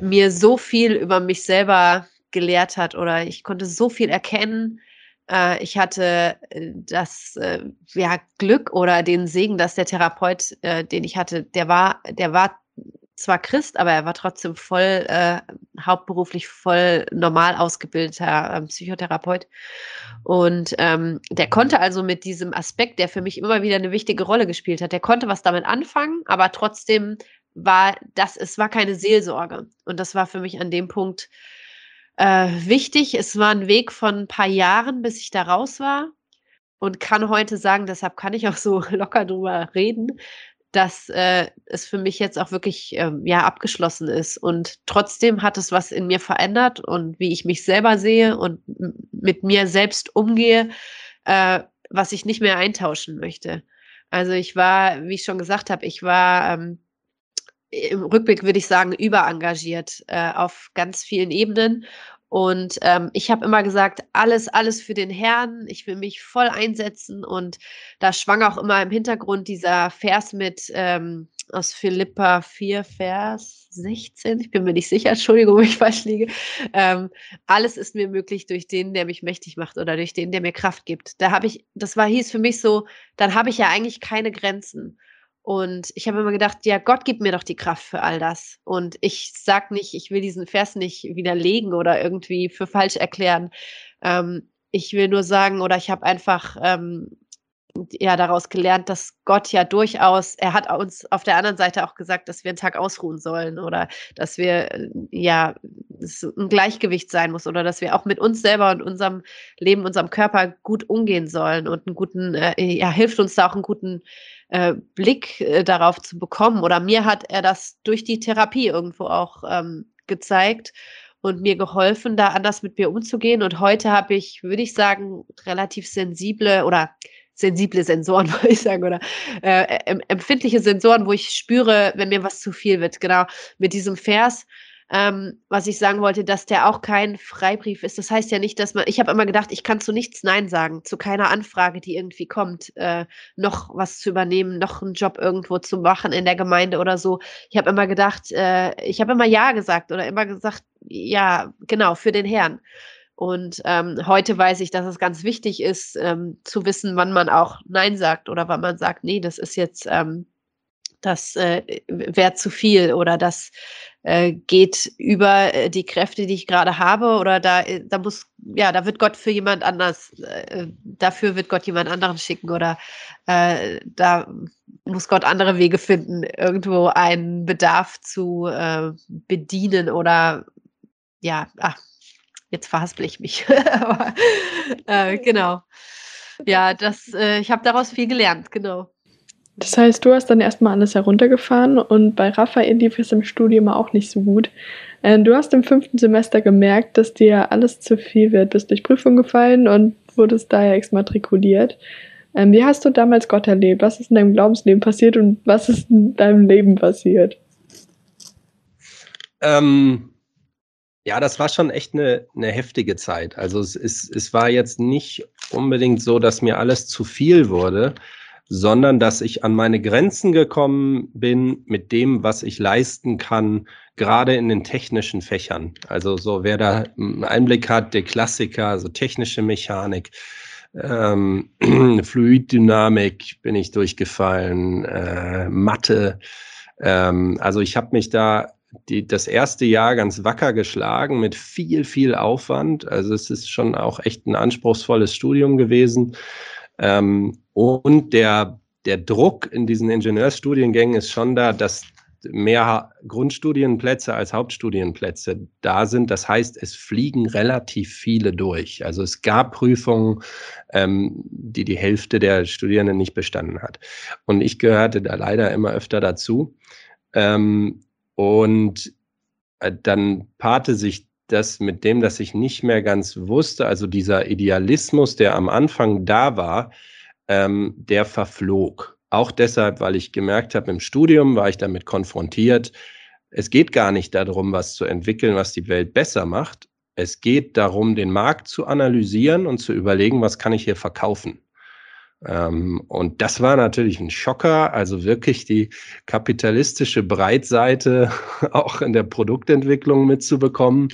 mir so viel über mich selber gelehrt hat oder ich konnte so viel erkennen. Äh, ich hatte äh, das äh, ja, Glück oder den Segen, dass der Therapeut, äh, den ich hatte, der war, der war zwar Christ, aber er war trotzdem voll äh, hauptberuflich voll normal ausgebildeter äh, Psychotherapeut. Und ähm, der konnte also mit diesem Aspekt, der für mich immer wieder eine wichtige Rolle gespielt hat, der konnte was damit anfangen, aber trotzdem war das, es war keine Seelsorge. Und das war für mich an dem Punkt äh, wichtig. Es war ein Weg von ein paar Jahren, bis ich da raus war. Und kann heute sagen, deshalb kann ich auch so locker drüber reden, dass äh, es für mich jetzt auch wirklich ähm, ja abgeschlossen ist. Und trotzdem hat es was in mir verändert und wie ich mich selber sehe und mit mir selbst umgehe, äh, was ich nicht mehr eintauschen möchte. Also ich war, wie ich schon gesagt habe, ich war ähm, im Rückblick würde ich sagen überengagiert äh, auf ganz vielen Ebenen und ähm, ich habe immer gesagt, alles, alles für den Herrn. Ich will mich voll einsetzen. Und da schwang auch immer im Hintergrund dieser Vers mit ähm, aus Philippa 4, Vers 16. Ich bin mir nicht sicher, Entschuldigung, wenn ich falsch liege. Ähm, alles ist mir möglich durch den, der mich mächtig macht oder durch den, der mir Kraft gibt. Da habe ich, das war, hieß für mich so, dann habe ich ja eigentlich keine Grenzen. Und ich habe immer gedacht, ja, Gott gibt mir doch die Kraft für all das. Und ich sag nicht, ich will diesen Vers nicht widerlegen oder irgendwie für falsch erklären. Ähm, ich will nur sagen, oder ich habe einfach ähm, ja daraus gelernt, dass Gott ja durchaus, er hat uns auf der anderen Seite auch gesagt, dass wir einen Tag ausruhen sollen oder dass wir äh, ja ein Gleichgewicht sein muss oder dass wir auch mit uns selber und unserem Leben, unserem Körper gut umgehen sollen und einen guten, äh, ja, hilft uns da auch einen guten äh, Blick äh, darauf zu bekommen. Oder mir hat er das durch die Therapie irgendwo auch ähm, gezeigt und mir geholfen, da anders mit mir umzugehen. Und heute habe ich, würde ich sagen, relativ sensible oder sensible Sensoren, würde ich sagen, oder äh, empfindliche Sensoren, wo ich spüre, wenn mir was zu viel wird. Genau, mit diesem Vers ähm, was ich sagen wollte, dass der auch kein Freibrief ist. Das heißt ja nicht, dass man, ich habe immer gedacht, ich kann zu nichts Nein sagen, zu keiner Anfrage, die irgendwie kommt, äh, noch was zu übernehmen, noch einen Job irgendwo zu machen in der Gemeinde oder so. Ich habe immer gedacht, äh, ich habe immer Ja gesagt oder immer gesagt, ja, genau, für den Herrn. Und ähm, heute weiß ich, dass es ganz wichtig ist, ähm, zu wissen, wann man auch Nein sagt oder wann man sagt, nee, das ist jetzt, ähm, das äh, wäre zu viel oder das äh, geht über äh, die Kräfte, die ich gerade habe, oder da, äh, da muss, ja, da wird Gott für jemand anders, äh, dafür wird Gott jemand anderen schicken oder äh, da muss Gott andere Wege finden, irgendwo einen Bedarf zu äh, bedienen oder ja, ach, jetzt verhaspel ich mich. Aber, äh, genau. Ja, das, äh, ich habe daraus viel gelernt, genau. Das heißt, du hast dann erstmal alles heruntergefahren und bei Raphael lief es im Studium auch nicht so gut. Äh, du hast im fünften Semester gemerkt, dass dir alles zu viel wird, bist durch Prüfung gefallen und wurdest daher exmatrikuliert. Ähm, wie hast du damals Gott erlebt? Was ist in deinem Glaubensleben passiert und was ist in deinem Leben passiert? Ähm, ja, das war schon echt eine, eine heftige Zeit. Also es, ist, es war jetzt nicht unbedingt so, dass mir alles zu viel wurde, sondern dass ich an meine Grenzen gekommen bin mit dem, was ich leisten kann, gerade in den technischen Fächern. Also so, wer da einen Einblick hat, der Klassiker, also technische Mechanik, ähm, Fluiddynamik bin ich durchgefallen, äh, Mathe. Ähm, also ich habe mich da die, das erste Jahr ganz wacker geschlagen mit viel, viel Aufwand. Also es ist schon auch echt ein anspruchsvolles Studium gewesen. Ähm, und der, der Druck in diesen Ingenieursstudiengängen ist schon da, dass mehr Grundstudienplätze als Hauptstudienplätze da sind. Das heißt, es fliegen relativ viele durch. Also es gab Prüfungen, ähm, die die Hälfte der Studierenden nicht bestanden hat. Und ich gehörte da leider immer öfter dazu. Ähm, und äh, dann paarte sich das mit dem, dass ich nicht mehr ganz wusste, also dieser Idealismus, der am Anfang da war, ähm, der verflog. Auch deshalb, weil ich gemerkt habe, im Studium war ich damit konfrontiert. Es geht gar nicht darum, was zu entwickeln, was die Welt besser macht. Es geht darum, den Markt zu analysieren und zu überlegen, was kann ich hier verkaufen. Ähm, und das war natürlich ein Schocker, also wirklich die kapitalistische Breitseite auch in der Produktentwicklung mitzubekommen.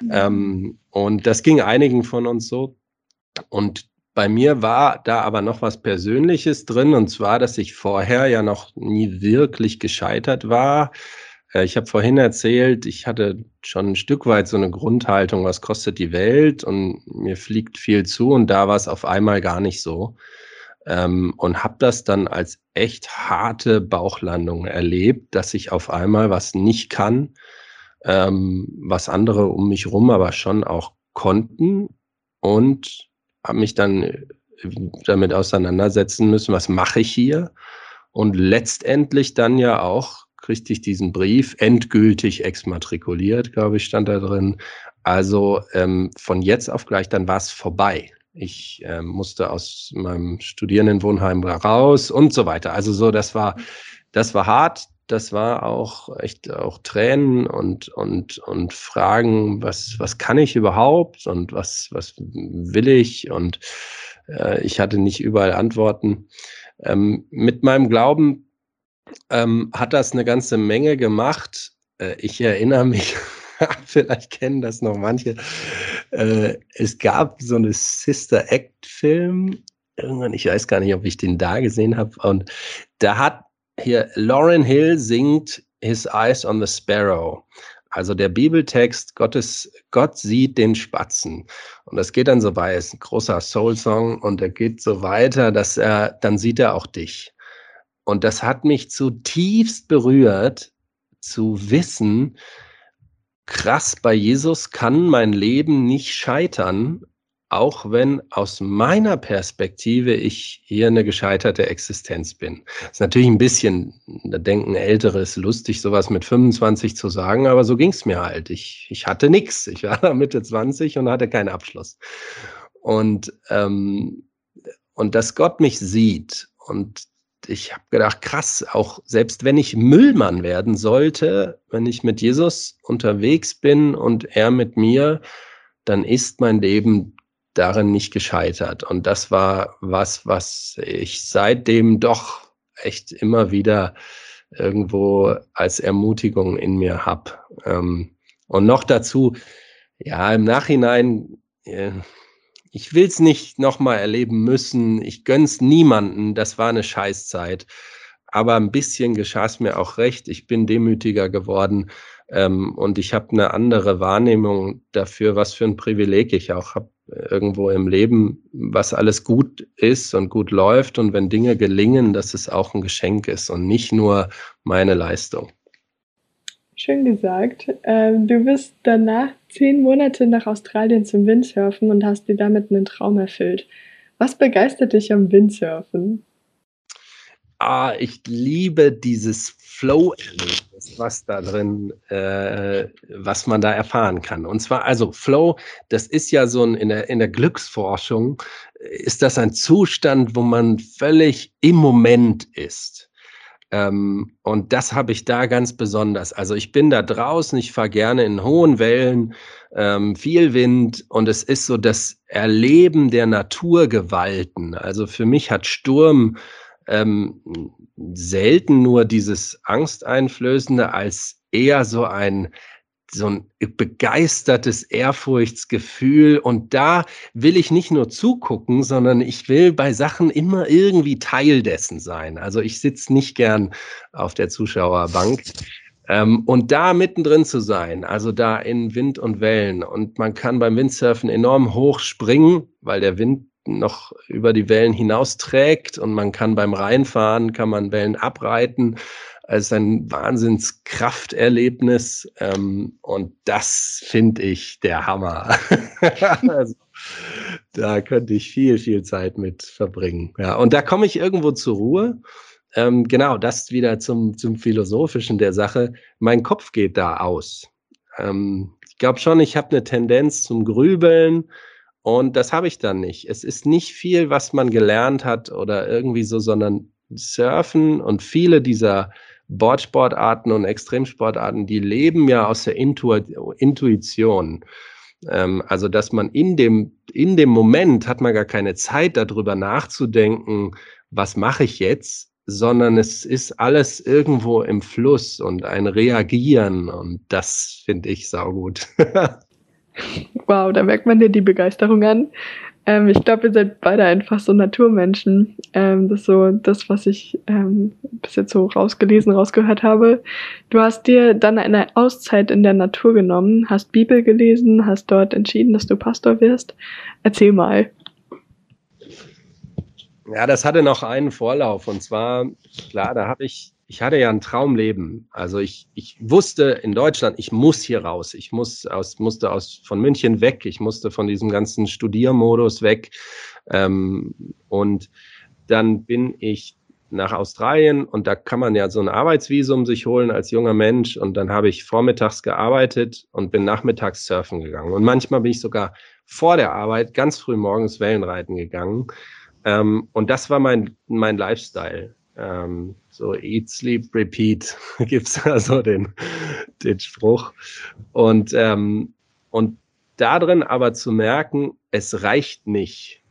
Mhm. Ähm, und das ging einigen von uns so. Und bei mir war da aber noch was Persönliches drin, und zwar, dass ich vorher ja noch nie wirklich gescheitert war. Äh, ich habe vorhin erzählt, ich hatte schon ein Stück weit so eine Grundhaltung, was kostet die Welt und mir fliegt viel zu und da war es auf einmal gar nicht so ähm, und habe das dann als echt harte Bauchlandung erlebt, dass ich auf einmal was nicht kann, ähm, was andere um mich rum aber schon auch konnten und habe mich dann äh, damit auseinandersetzen müssen, was mache ich hier? Und letztendlich dann ja auch kriegte ich diesen Brief endgültig exmatrikuliert, glaube ich, stand da drin. Also ähm, von jetzt auf gleich, dann war es vorbei. Ich äh, musste aus meinem Studierendenwohnheim raus und so weiter. Also so, das war, das war hart. Das war auch echt auch Tränen und, und, und Fragen, was, was kann ich überhaupt und was, was will ich? Und äh, ich hatte nicht überall Antworten. Ähm, mit meinem Glauben ähm, hat das eine ganze Menge gemacht. Äh, ich erinnere mich vielleicht kennen das noch manche. Äh, es gab so eine Sister Act-Film, irgendwann, ich weiß gar nicht, ob ich den da gesehen habe. Und da hat hier Lauren Hill singt His Eyes on the Sparrow. Also der Bibeltext, Gottes, Gott sieht den Spatzen. Und das geht dann so weiter, ist ein großer Soul-Song und er geht so weiter, dass er, dann sieht er auch dich. Und das hat mich zutiefst berührt, zu wissen, krass, bei Jesus kann mein Leben nicht scheitern, auch wenn aus meiner Perspektive ich hier eine gescheiterte Existenz bin. Das ist natürlich ein bisschen, da denken Ältere, ist lustig, sowas mit 25 zu sagen, aber so ging es mir halt. Ich, ich hatte nichts. Ich war da Mitte 20 und hatte keinen Abschluss. Und, ähm, und dass Gott mich sieht und ich habe gedacht, krass, auch selbst wenn ich Müllmann werden sollte, wenn ich mit Jesus unterwegs bin und er mit mir, dann ist mein Leben darin nicht gescheitert. Und das war was, was ich seitdem doch echt immer wieder irgendwo als Ermutigung in mir hab. Ähm, und noch dazu, ja, im Nachhinein, äh, ich will es nicht nochmal erleben müssen. Ich gönn's niemanden. Das war eine Scheißzeit. Aber ein bisschen geschah es mir auch recht. Ich bin demütiger geworden ähm, und ich habe eine andere Wahrnehmung dafür, was für ein Privileg ich auch habe irgendwo im Leben, was alles gut ist und gut läuft und wenn Dinge gelingen, dass es auch ein Geschenk ist und nicht nur meine Leistung. Schön gesagt. Ähm, du bist danach zehn Monate nach Australien zum Windsurfen und hast dir damit einen Traum erfüllt. Was begeistert dich am Windsurfen? Ah, ich liebe dieses Flow-Erlebnis, was da drin, äh, was man da erfahren kann. Und zwar, also Flow, das ist ja so ein, in der, in der Glücksforschung, ist das ein Zustand, wo man völlig im Moment ist. Ähm, und das habe ich da ganz besonders. Also ich bin da draußen, ich fahre gerne in hohen Wellen, ähm, viel Wind und es ist so das Erleben der Naturgewalten. Also für mich hat Sturm ähm, selten nur dieses Angsteinflößende als eher so ein so ein begeistertes Ehrfurchtsgefühl. Und da will ich nicht nur zugucken, sondern ich will bei Sachen immer irgendwie Teil dessen sein. Also ich sitze nicht gern auf der Zuschauerbank. Ähm, und da mittendrin zu sein, also da in Wind und Wellen. Und man kann beim Windsurfen enorm hoch springen, weil der Wind noch über die Wellen hinausträgt und man kann beim Reinfahren, kann man Wellen abreiten. Es ist ein Wahnsinnskrafterlebnis ähm, und das finde ich der Hammer. also, da könnte ich viel, viel Zeit mit verbringen. Ja, und da komme ich irgendwo zur Ruhe. Ähm, genau, das wieder zum, zum Philosophischen der Sache. Mein Kopf geht da aus. Ähm, ich glaube schon, ich habe eine Tendenz zum Grübeln und das habe ich dann nicht. Es ist nicht viel, was man gelernt hat oder irgendwie so, sondern Surfen und viele dieser Boardsportarten und Extremsportarten, die leben ja aus der Intu Intuition. Ähm, also, dass man in dem, in dem Moment hat man gar keine Zeit, darüber nachzudenken, was mache ich jetzt, sondern es ist alles irgendwo im Fluss und ein Reagieren und das finde ich saugut. Wow, da merkt man dir die Begeisterung an. Ähm, ich glaube, ihr seid beide einfach so Naturmenschen. Ähm, das ist so das, was ich ähm, bis jetzt so rausgelesen, rausgehört habe. Du hast dir dann eine Auszeit in der Natur genommen, hast Bibel gelesen, hast dort entschieden, dass du Pastor wirst. Erzähl mal. Ja, das hatte noch einen Vorlauf. Und zwar, klar, da habe ich ich hatte ja ein Traumleben. Also ich, ich wusste in Deutschland, ich muss hier raus. Ich muss aus, musste aus, von München weg. Ich musste von diesem ganzen Studiermodus weg. Ähm, und dann bin ich nach Australien und da kann man ja so ein Arbeitsvisum sich holen als junger Mensch. Und dann habe ich vormittags gearbeitet und bin nachmittags surfen gegangen. Und manchmal bin ich sogar vor der Arbeit ganz früh morgens Wellenreiten gegangen. Ähm, und das war mein, mein Lifestyle. Ähm, so Eat, Sleep, Repeat gibt's also den, den Spruch. Und, ähm, und da drin aber zu merken, es reicht nicht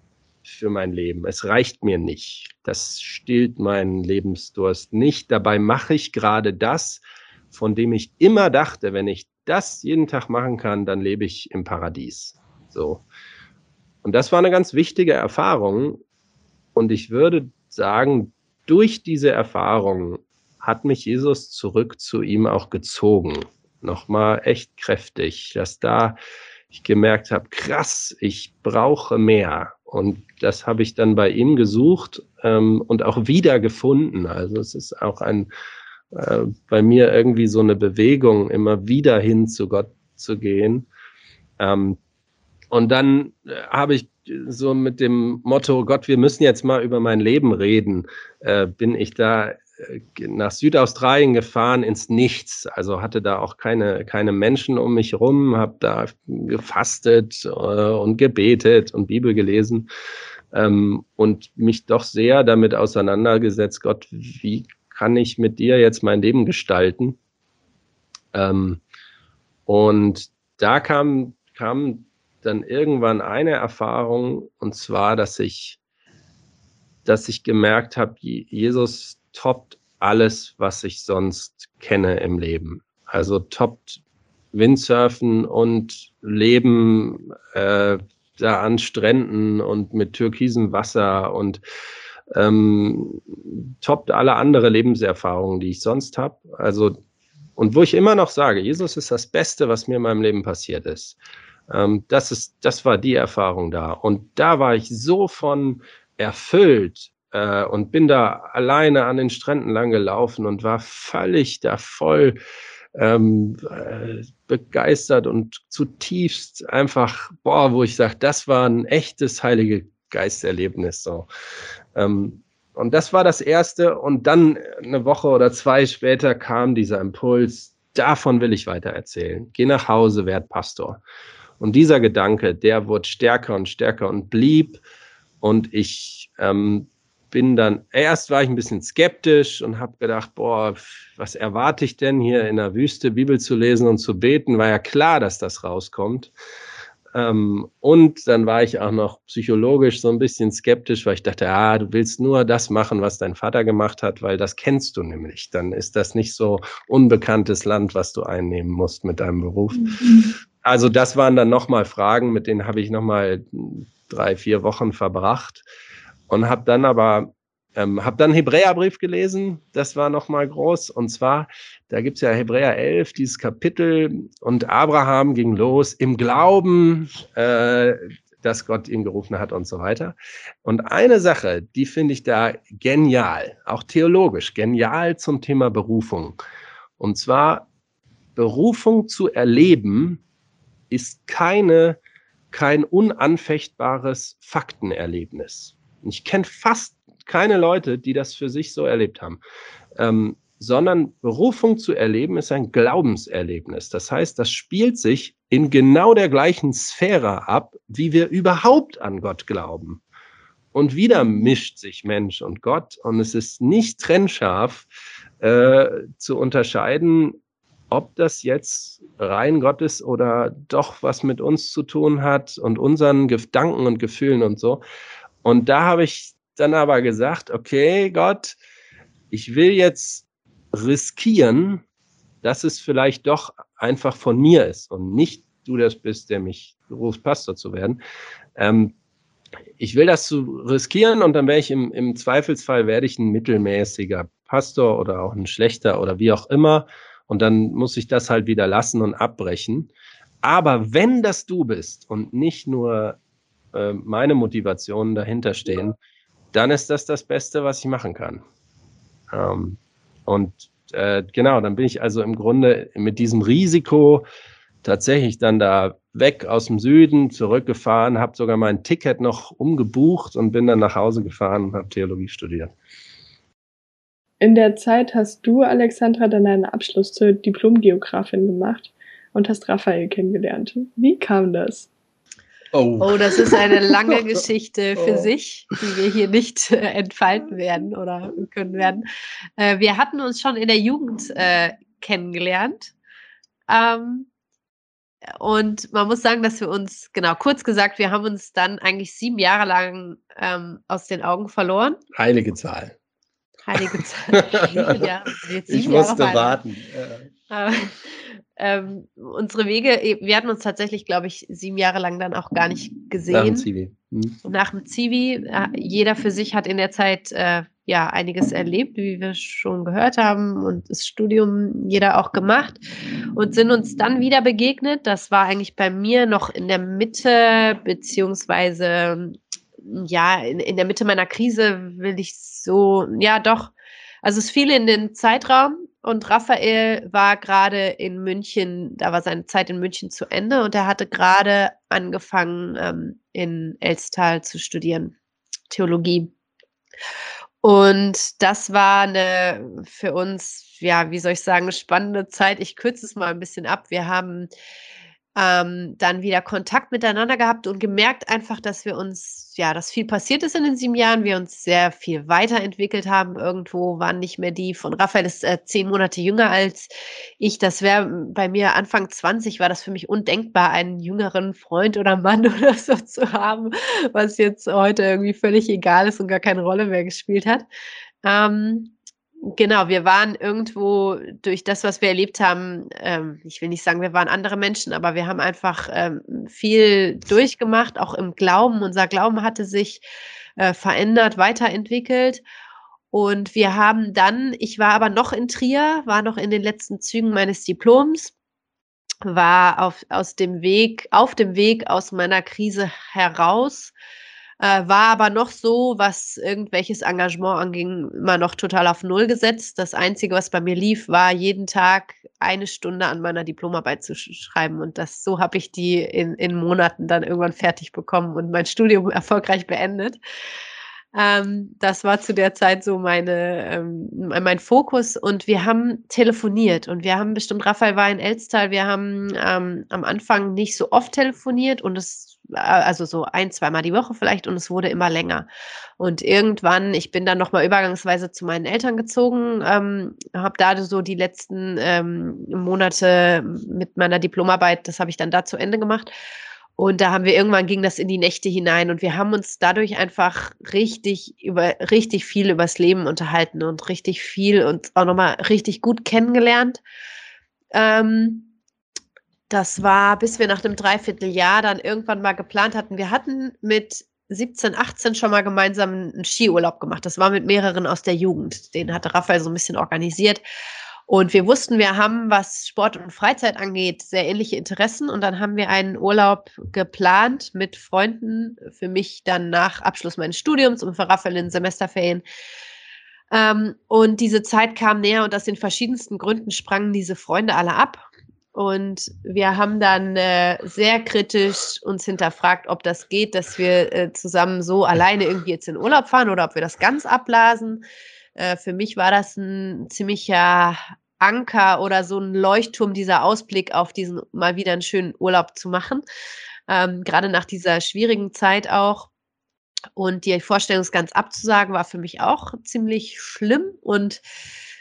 für mein Leben. Es reicht mir nicht. Das stillt meinen Lebensdurst nicht. Dabei mache ich gerade das, von dem ich immer dachte, wenn ich das jeden Tag machen kann, dann lebe ich im Paradies. So. Und das war eine ganz wichtige Erfahrung. Und ich würde sagen, durch diese Erfahrung hat mich Jesus zurück zu ihm auch gezogen. Nochmal echt kräftig, dass da ich gemerkt habe, krass, ich brauche mehr. Und das habe ich dann bei ihm gesucht ähm, und auch wieder gefunden. Also es ist auch ein äh, bei mir irgendwie so eine Bewegung, immer wieder hin zu Gott zu gehen. Ähm, und dann äh, habe ich so mit dem Motto, Gott, wir müssen jetzt mal über mein Leben reden, äh, bin ich da äh, nach Südaustralien gefahren ins Nichts. Also hatte da auch keine, keine Menschen um mich rum, habe da gefastet äh, und gebetet und Bibel gelesen ähm, und mich doch sehr damit auseinandergesetzt, Gott, wie kann ich mit dir jetzt mein Leben gestalten? Ähm, und da kam, kam dann irgendwann eine Erfahrung, und zwar, dass ich, dass ich gemerkt habe, Jesus toppt alles, was ich sonst kenne im Leben. Also toppt Windsurfen und Leben äh, da an Stränden und mit türkisem Wasser und ähm, toppt alle andere Lebenserfahrungen, die ich sonst habe. Also und wo ich immer noch sage, Jesus ist das Beste, was mir in meinem Leben passiert ist. Ähm, das, ist, das war die Erfahrung da. Und da war ich so von erfüllt äh, und bin da alleine an den Stränden lang gelaufen und war völlig da voll ähm, äh, begeistert und zutiefst einfach, boah, wo ich sage, das war ein echtes Heilige Geisterlebnis. So. Ähm, und das war das Erste. Und dann eine Woche oder zwei später kam dieser Impuls, davon will ich weiter erzählen. Geh nach Hause, werd Pastor. Und dieser Gedanke, der wurde stärker und stärker und blieb. Und ich ähm, bin dann, erst war ich ein bisschen skeptisch und habe gedacht, boah, was erwarte ich denn hier in der Wüste Bibel zu lesen und zu beten? War ja klar, dass das rauskommt. Ähm, und dann war ich auch noch psychologisch so ein bisschen skeptisch, weil ich dachte, ah, du willst nur das machen, was dein Vater gemacht hat, weil das kennst du nämlich. Dann ist das nicht so unbekanntes Land, was du einnehmen musst mit deinem Beruf. Mhm. Also das waren dann nochmal Fragen, mit denen habe ich nochmal drei, vier Wochen verbracht und habe dann aber ähm, habe dann Hebräerbrief gelesen, das war nochmal groß. Und zwar, da gibt's ja Hebräer 11, dieses Kapitel, und Abraham ging los im Glauben, äh, dass Gott ihn gerufen hat und so weiter. Und eine Sache, die finde ich da genial, auch theologisch, genial zum Thema Berufung. Und zwar, Berufung zu erleben ist keine, kein unanfechtbares Faktenerlebnis. Ich kenne fast keine Leute, die das für sich so erlebt haben. Ähm, sondern Berufung zu erleben ist ein Glaubenserlebnis. Das heißt, das spielt sich in genau der gleichen Sphäre ab, wie wir überhaupt an Gott glauben. Und wieder mischt sich Mensch und Gott und es ist nicht trennscharf äh, zu unterscheiden, ob das jetzt rein Gott ist oder doch was mit uns zu tun hat und unseren Gedanken und Gefühlen und so. Und da habe ich dann aber gesagt, okay, Gott, ich will jetzt riskieren, dass es vielleicht doch einfach von mir ist und nicht du das bist, der mich beruft, Pastor zu werden. Ähm, ich will das zu riskieren und dann werde ich im, im Zweifelsfall werde ich ein mittelmäßiger Pastor oder auch ein schlechter oder wie auch immer. Und dann muss ich das halt wieder lassen und abbrechen. Aber wenn das du bist und nicht nur äh, meine Motivationen dahinter stehen, dann ist das das Beste, was ich machen kann. Ähm, und äh, genau, dann bin ich also im Grunde mit diesem Risiko tatsächlich dann da weg aus dem Süden zurückgefahren, habe sogar mein Ticket noch umgebucht und bin dann nach Hause gefahren und habe Theologie studiert. In der Zeit hast du, Alexandra, dann einen Abschluss zur Diplomgeografin gemacht und hast Raphael kennengelernt. Wie kam das? Oh. oh, das ist eine lange Geschichte für oh. sich, die wir hier nicht äh, entfalten werden oder können werden. Äh, wir hatten uns schon in der Jugend äh, kennengelernt. Ähm, und man muss sagen, dass wir uns, genau, kurz gesagt, wir haben uns dann eigentlich sieben Jahre lang ähm, aus den Augen verloren. Heilige Zahl. Heilige Zahl. ja, ich musste warten. Äh, ähm, unsere Wege, eh, wir hatten uns tatsächlich, glaube ich, sieben Jahre lang dann auch gar nicht gesehen. Nach dem Zivi. Mhm. Nach dem Zivi. Äh, jeder für sich hat in der Zeit äh, ja einiges erlebt, wie wir schon gehört haben, und das Studium jeder auch gemacht und sind uns dann wieder begegnet. Das war eigentlich bei mir noch in der Mitte, beziehungsweise ja, in, in der Mitte meiner Krise will ich so, ja doch. Also es fiel in den Zeitraum, und Raphael war gerade in München, da war seine Zeit in München zu Ende und er hatte gerade angefangen, ähm, in Elstal zu studieren, Theologie. Und das war eine für uns, ja, wie soll ich sagen, spannende Zeit. Ich kürze es mal ein bisschen ab. Wir haben ähm, dann wieder Kontakt miteinander gehabt und gemerkt einfach, dass wir uns, ja, dass viel passiert ist in den sieben Jahren, wir uns sehr viel weiterentwickelt haben. Irgendwo waren nicht mehr die von Raphael ist äh, zehn Monate jünger als ich. Das wäre bei mir Anfang 20 war das für mich undenkbar, einen jüngeren Freund oder Mann oder so zu haben, was jetzt heute irgendwie völlig egal ist und gar keine Rolle mehr gespielt hat. Ähm, Genau, wir waren irgendwo durch das, was wir erlebt haben, ähm, ich will nicht sagen, wir waren andere Menschen, aber wir haben einfach ähm, viel durchgemacht, auch im Glauben. Unser Glauben hatte sich äh, verändert, weiterentwickelt. Und wir haben dann, ich war aber noch in Trier, war noch in den letzten Zügen meines Diploms, war auf, aus dem Weg, auf dem Weg aus meiner Krise heraus äh, war aber noch so, was irgendwelches Engagement anging, immer noch total auf Null gesetzt. Das Einzige, was bei mir lief, war jeden Tag eine Stunde an meiner Diplomarbeit zu sch schreiben. Und das so habe ich die in, in Monaten dann irgendwann fertig bekommen und mein Studium erfolgreich beendet. Ähm, das war zu der Zeit so meine, ähm, mein Fokus und wir haben telefoniert und wir haben bestimmt, Raphael war in Elstal, wir haben ähm, am Anfang nicht so oft telefoniert und es, also so ein, zweimal die Woche vielleicht und es wurde immer länger. Und irgendwann, ich bin dann nochmal übergangsweise zu meinen Eltern gezogen, ähm, habe da so die letzten ähm, Monate mit meiner Diplomarbeit, das habe ich dann da zu Ende gemacht. Und da haben wir irgendwann ging das in die Nächte hinein und wir haben uns dadurch einfach richtig über richtig viel übers Leben unterhalten und richtig viel und auch nochmal richtig gut kennengelernt. Ähm, das war, bis wir nach einem Dreivierteljahr dann irgendwann mal geplant hatten. Wir hatten mit 17, 18 schon mal gemeinsam einen Skiurlaub gemacht. Das war mit mehreren aus der Jugend. Den hatte Raphael so ein bisschen organisiert. Und wir wussten, wir haben, was Sport und Freizeit angeht, sehr ähnliche Interessen. Und dann haben wir einen Urlaub geplant mit Freunden, für mich dann nach Abschluss meines Studiums und für Raphael in Semesterferien. Ähm, und diese Zeit kam näher und aus den verschiedensten Gründen sprangen diese Freunde alle ab. Und wir haben dann äh, sehr kritisch uns hinterfragt, ob das geht, dass wir äh, zusammen so alleine irgendwie jetzt in Urlaub fahren oder ob wir das ganz abblasen. Äh, für mich war das ein ziemlicher Anker oder so ein Leuchtturm, dieser Ausblick auf diesen mal wieder einen schönen Urlaub zu machen. Ähm, Gerade nach dieser schwierigen Zeit auch. Und die Vorstellung, es ganz abzusagen, war für mich auch ziemlich schlimm. Und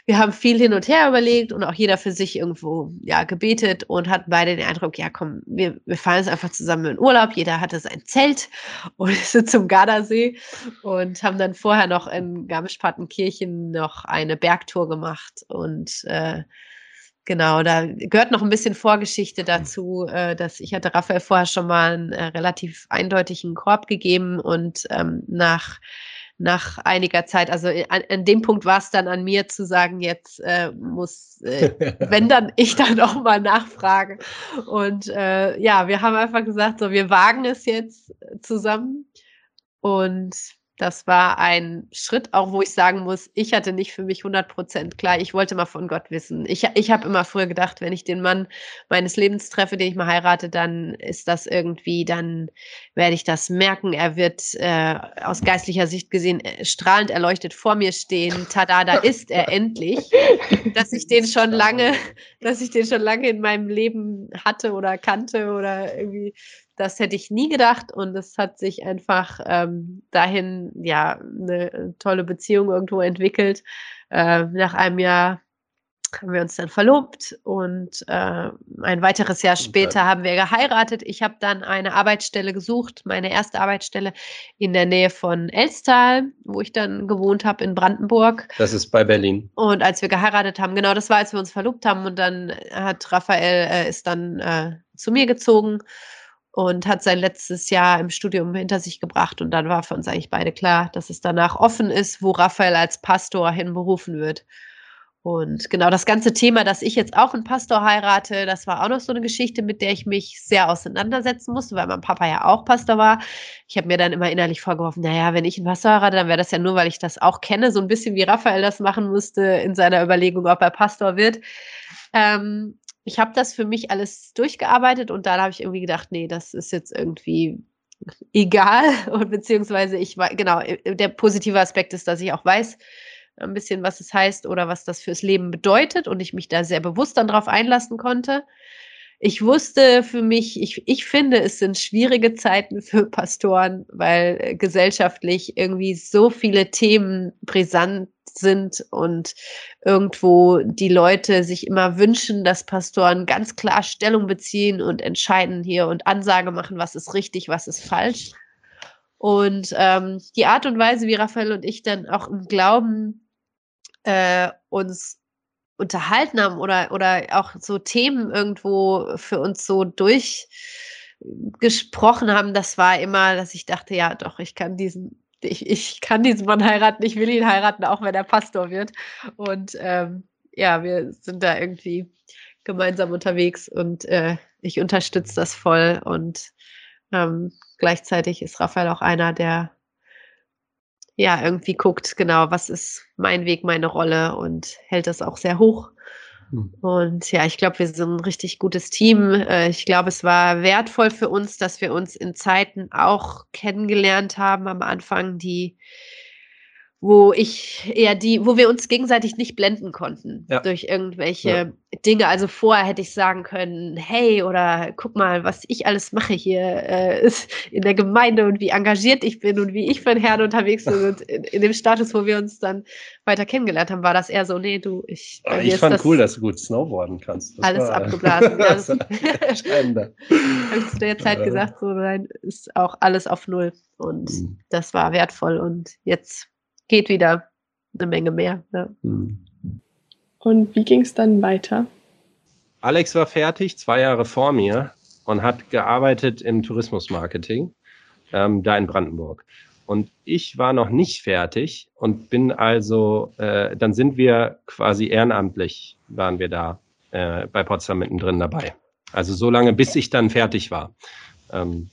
wir haben viel hin und her überlegt und auch jeder für sich irgendwo ja gebetet und hatten beide den Eindruck, ja komm, wir, wir fahren jetzt einfach zusammen in Urlaub. Jeder hatte sein Zelt und sind zum Gardasee und haben dann vorher noch in Garmisch-Partenkirchen noch eine Bergtour gemacht und äh, Genau, da gehört noch ein bisschen Vorgeschichte dazu, äh, dass ich hatte Raphael vorher schon mal einen äh, relativ eindeutigen Korb gegeben und ähm, nach nach einiger Zeit. Also äh, an, an dem Punkt war es dann an mir zu sagen, jetzt äh, muss, äh, wenn dann ich dann auch mal nachfrage. Und äh, ja, wir haben einfach gesagt, so wir wagen es jetzt zusammen. Und das war ein Schritt, auch wo ich sagen muss, ich hatte nicht für mich 100 Prozent klar. Ich wollte mal von Gott wissen. Ich, ich habe immer früher gedacht, wenn ich den Mann meines Lebens treffe, den ich mal heirate, dann ist das irgendwie, dann werde ich das merken. Er wird äh, aus geistlicher Sicht gesehen äh, strahlend erleuchtet vor mir stehen. Tada, da ist er endlich. Dass ich den schon lange, dass ich den schon lange in meinem Leben hatte oder kannte oder irgendwie das hätte ich nie gedacht und es hat sich einfach ähm, dahin ja eine tolle Beziehung irgendwo entwickelt. Äh, nach einem Jahr haben wir uns dann verlobt und äh, ein weiteres Jahr später haben wir geheiratet. Ich habe dann eine Arbeitsstelle gesucht, meine erste Arbeitsstelle in der Nähe von Elstal, wo ich dann gewohnt habe in Brandenburg. Das ist bei Berlin. Und als wir geheiratet haben, genau, das war, als wir uns verlobt haben und dann hat Raphael äh, ist dann äh, zu mir gezogen und hat sein letztes Jahr im Studium hinter sich gebracht. Und dann war für uns eigentlich beide klar, dass es danach offen ist, wo Raphael als Pastor hinberufen wird. Und genau das ganze Thema, dass ich jetzt auch einen Pastor heirate, das war auch noch so eine Geschichte, mit der ich mich sehr auseinandersetzen musste, weil mein Papa ja auch Pastor war. Ich habe mir dann immer innerlich vorgeworfen, naja, wenn ich einen Pastor heirate, dann wäre das ja nur, weil ich das auch kenne, so ein bisschen wie Raphael das machen musste in seiner Überlegung, ob er Pastor wird. Ähm, ich habe das für mich alles durchgearbeitet und dann habe ich irgendwie gedacht, nee, das ist jetzt irgendwie egal und beziehungsweise ich war genau äh, der positive Aspekt ist, dass ich auch weiß ein bisschen, was es heißt oder was das fürs Leben bedeutet und ich mich da sehr bewusst dann drauf einlassen konnte. Ich wusste für mich, ich, ich finde, es sind schwierige Zeiten für Pastoren, weil äh, gesellschaftlich irgendwie so viele Themen brisant sind und irgendwo die Leute sich immer wünschen, dass Pastoren ganz klar Stellung beziehen und entscheiden hier und Ansage machen, was ist richtig, was ist falsch. Und ähm, die Art und Weise, wie Raphael und ich dann auch im Glauben äh, uns unterhalten haben oder, oder auch so Themen irgendwo für uns so durchgesprochen haben, das war immer, dass ich dachte, ja, doch, ich kann diesen ich, ich kann diesen Mann heiraten, ich will ihn heiraten, auch wenn er Pastor wird. Und ähm, ja, wir sind da irgendwie gemeinsam unterwegs und äh, ich unterstütze das voll. Und ähm, gleichzeitig ist Raphael auch einer, der ja irgendwie guckt, genau, was ist mein Weg, meine Rolle und hält das auch sehr hoch. Hm. Und ja, ich glaube, wir sind ein richtig gutes Team. Äh, ich glaube, es war wertvoll für uns, dass wir uns in Zeiten auch kennengelernt haben am Anfang, die wo ich eher die, wo wir uns gegenseitig nicht blenden konnten ja. durch irgendwelche ja. Dinge. Also vorher hätte ich sagen können, hey, oder guck mal, was ich alles mache hier äh, in der Gemeinde und wie engagiert ich bin und wie ich für den Herrn unterwegs bin. Und in, in, dem Status, wo wir uns dann weiter kennengelernt haben, war das eher so, nee, du, ich. Oh, ich fand das cool, dass du gut snowboarden kannst. Das alles abgeblasen. ja, das Habe ich zu der Zeit gesagt, so nein, ist auch alles auf Null. Und mhm. das war wertvoll. Und jetzt geht wieder eine Menge mehr. Ja. Hm. Und wie ging es dann weiter? Alex war fertig, zwei Jahre vor mir und hat gearbeitet im Tourismusmarketing ähm, da in Brandenburg. Und ich war noch nicht fertig und bin also, äh, dann sind wir quasi ehrenamtlich, waren wir da äh, bei Potsdam mittendrin dabei. Also so lange, bis ich dann fertig war. Ähm,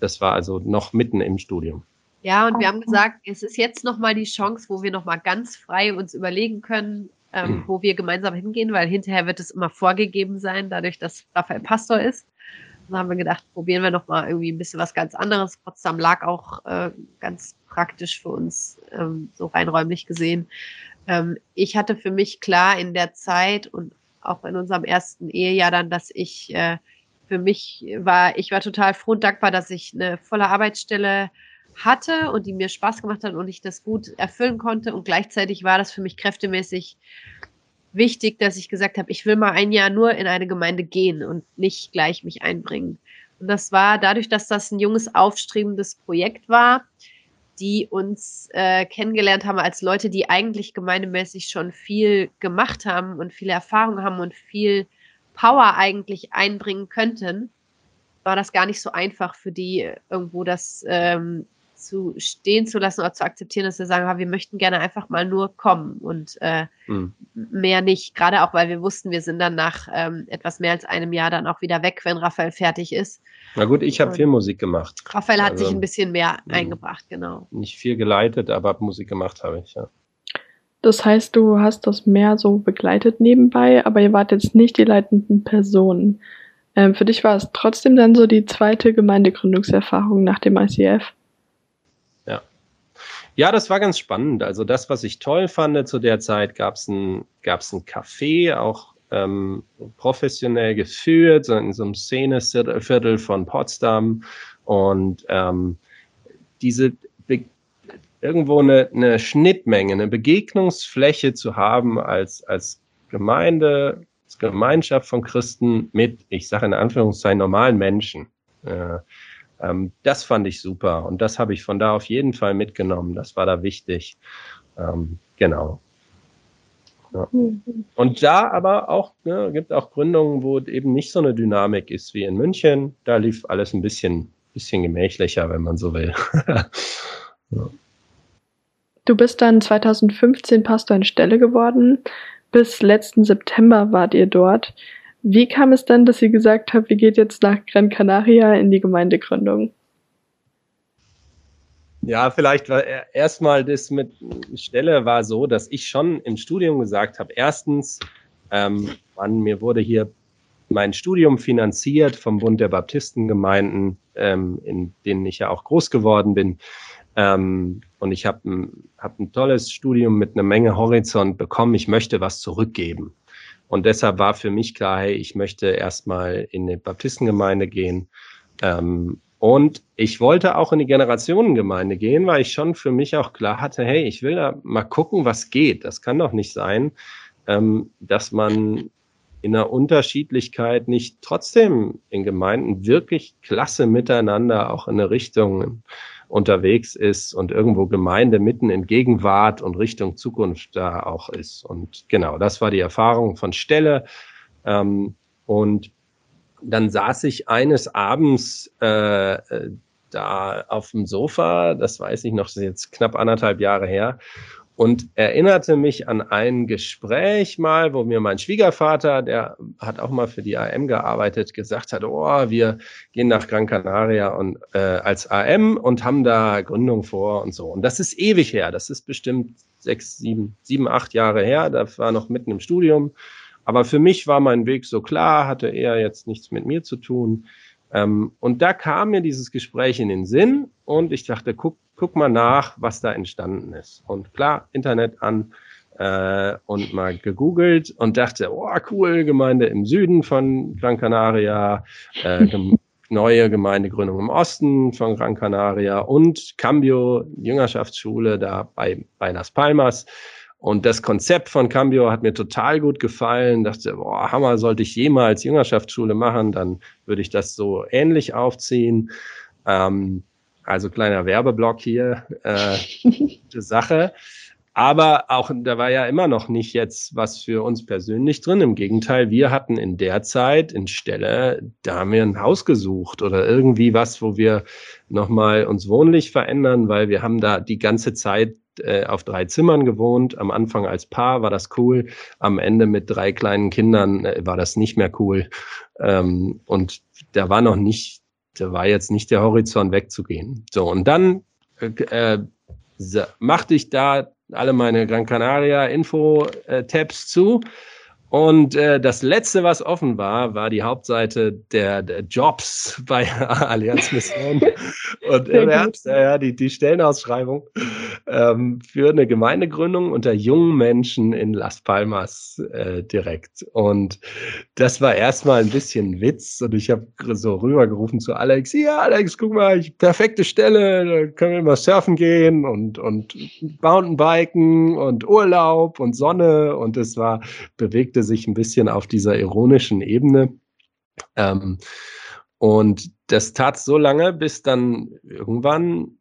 das war also noch mitten im Studium. Ja, und wir haben gesagt, es ist jetzt nochmal die Chance, wo wir nochmal ganz frei uns überlegen können, ähm, mhm. wo wir gemeinsam hingehen, weil hinterher wird es immer vorgegeben sein, dadurch, dass Raphael Pastor ist. Dann haben wir gedacht, probieren wir nochmal irgendwie ein bisschen was ganz anderes. Potsdam lag auch äh, ganz praktisch für uns, ähm, so rein räumlich gesehen. Ähm, ich hatte für mich klar in der Zeit und auch in unserem ersten Ehejahr dann, dass ich äh, für mich war, ich war total froh und dankbar, dass ich eine volle Arbeitsstelle hatte und die mir Spaß gemacht hat und ich das gut erfüllen konnte. Und gleichzeitig war das für mich kräftemäßig wichtig, dass ich gesagt habe, ich will mal ein Jahr nur in eine Gemeinde gehen und nicht gleich mich einbringen. Und das war dadurch, dass das ein junges, aufstrebendes Projekt war, die uns äh, kennengelernt haben als Leute, die eigentlich gemeindemäßig schon viel gemacht haben und viele Erfahrungen haben und viel Power eigentlich einbringen könnten, war das gar nicht so einfach für die irgendwo das ähm, zu stehen zu lassen oder zu akzeptieren, dass wir sagen, wir möchten gerne einfach mal nur kommen und äh, mhm. mehr nicht. Gerade auch, weil wir wussten, wir sind dann nach ähm, etwas mehr als einem Jahr dann auch wieder weg, wenn Raphael fertig ist. Na gut, ich habe viel Musik gemacht. Raphael hat also, sich ein bisschen mehr mh. eingebracht, genau. Nicht viel geleitet, aber Musik gemacht habe ich, ja. Das heißt, du hast das mehr so begleitet nebenbei, aber ihr wart jetzt nicht die leitenden Personen. Ähm, für dich war es trotzdem dann so die zweite Gemeindegründungserfahrung nach dem ICF? Ja, das war ganz spannend. Also das, was ich toll fand zu der Zeit, gab es ein, gab's ein Café, auch ähm, professionell geführt, so in so einem Szeneviertel von Potsdam. Und ähm, diese Be irgendwo eine, eine Schnittmenge, eine Begegnungsfläche zu haben als, als Gemeinde, als Gemeinschaft von Christen mit, ich sage in Anführungszeichen, normalen Menschen. Äh, ähm, das fand ich super und das habe ich von da auf jeden Fall mitgenommen. Das war da wichtig. Ähm, genau. Ja. Mhm. Und da aber auch, ne, gibt auch Gründungen, wo eben nicht so eine Dynamik ist wie in München. Da lief alles ein bisschen, bisschen gemächlicher, wenn man so will. ja. Du bist dann 2015 Pastor in Stelle geworden. Bis letzten September wart ihr dort. Wie kam es dann, dass ihr gesagt habt, wir geht jetzt nach Gran Canaria in die Gemeindegründung? Ja, vielleicht war erstmal das mit Stelle war so, dass ich schon im Studium gesagt habe, erstens, ähm, man, mir wurde hier mein Studium finanziert vom Bund der Baptistengemeinden, ähm, in denen ich ja auch groß geworden bin. Ähm, und ich habe ein, hab ein tolles Studium mit einer Menge Horizont bekommen. Ich möchte was zurückgeben. Und deshalb war für mich klar, hey, ich möchte erstmal in eine Baptistengemeinde gehen. Ähm, und ich wollte auch in die Generationengemeinde gehen, weil ich schon für mich auch klar hatte, hey, ich will da mal gucken, was geht. Das kann doch nicht sein, ähm, dass man in der Unterschiedlichkeit nicht trotzdem in Gemeinden wirklich klasse miteinander auch in eine Richtung unterwegs ist und irgendwo Gemeinde mitten in Gegenwart und Richtung Zukunft da auch ist. Und genau, das war die Erfahrung von Stelle. Ähm, und dann saß ich eines Abends äh, äh da auf dem Sofa, das weiß ich noch, das ist jetzt knapp anderthalb Jahre her, und erinnerte mich an ein Gespräch mal, wo mir mein Schwiegervater, der hat auch mal für die AM gearbeitet, gesagt hat, oh, wir gehen nach Gran Canaria und äh, als AM und haben da Gründung vor und so. Und das ist ewig her. Das ist bestimmt sechs, sieben, sieben, acht Jahre her. Da war noch mitten im Studium. Aber für mich war mein Weg so klar, hatte eher jetzt nichts mit mir zu tun. Ähm, und da kam mir dieses Gespräch in den Sinn und ich dachte, guck, guck mal nach, was da entstanden ist. Und klar, Internet an äh, und mal gegoogelt und dachte, oh cool, Gemeinde im Süden von Gran Canaria, äh, neue Gemeindegründung im Osten von Gran Canaria und Cambio, Jüngerschaftsschule da bei, bei Las Palmas. Und das Konzept von Cambio hat mir total gut gefallen. Dachte, boah, Hammer, sollte ich jemals Jüngerschaftsschule machen, dann würde ich das so ähnlich aufziehen. Ähm, also kleiner Werbeblock hier, äh, Sache. Aber auch da war ja immer noch nicht jetzt was für uns persönlich drin. Im Gegenteil, wir hatten in der Zeit in Stelle, da haben wir ein Haus gesucht oder irgendwie was, wo wir nochmal uns wohnlich verändern, weil wir haben da die ganze Zeit äh, auf drei Zimmern gewohnt. Am Anfang als Paar war das cool. Am Ende mit drei kleinen Kindern äh, war das nicht mehr cool. Ähm, und da war noch nicht, da war jetzt nicht der Horizont wegzugehen. So, und dann äh, äh machte ich da alle meine Gran Canaria Info-Tabs zu. Und äh, das letzte, was offen war, war die Hauptseite der, der Jobs bei Allianz Mission. Und im Ernst, ja, die, die Stellenausschreibung ähm, für eine Gemeindegründung unter jungen Menschen in Las Palmas äh, direkt. Und das war erstmal ein bisschen Witz. Und ich habe so rübergerufen zu Alex, ja, Alex, guck mal, ich, perfekte Stelle, da können wir mal surfen gehen und, und Mountainbiken und Urlaub und Sonne. Und es war bewegte bewegte sich ein bisschen auf dieser ironischen Ebene. Ähm, und das tat so lange, bis dann irgendwann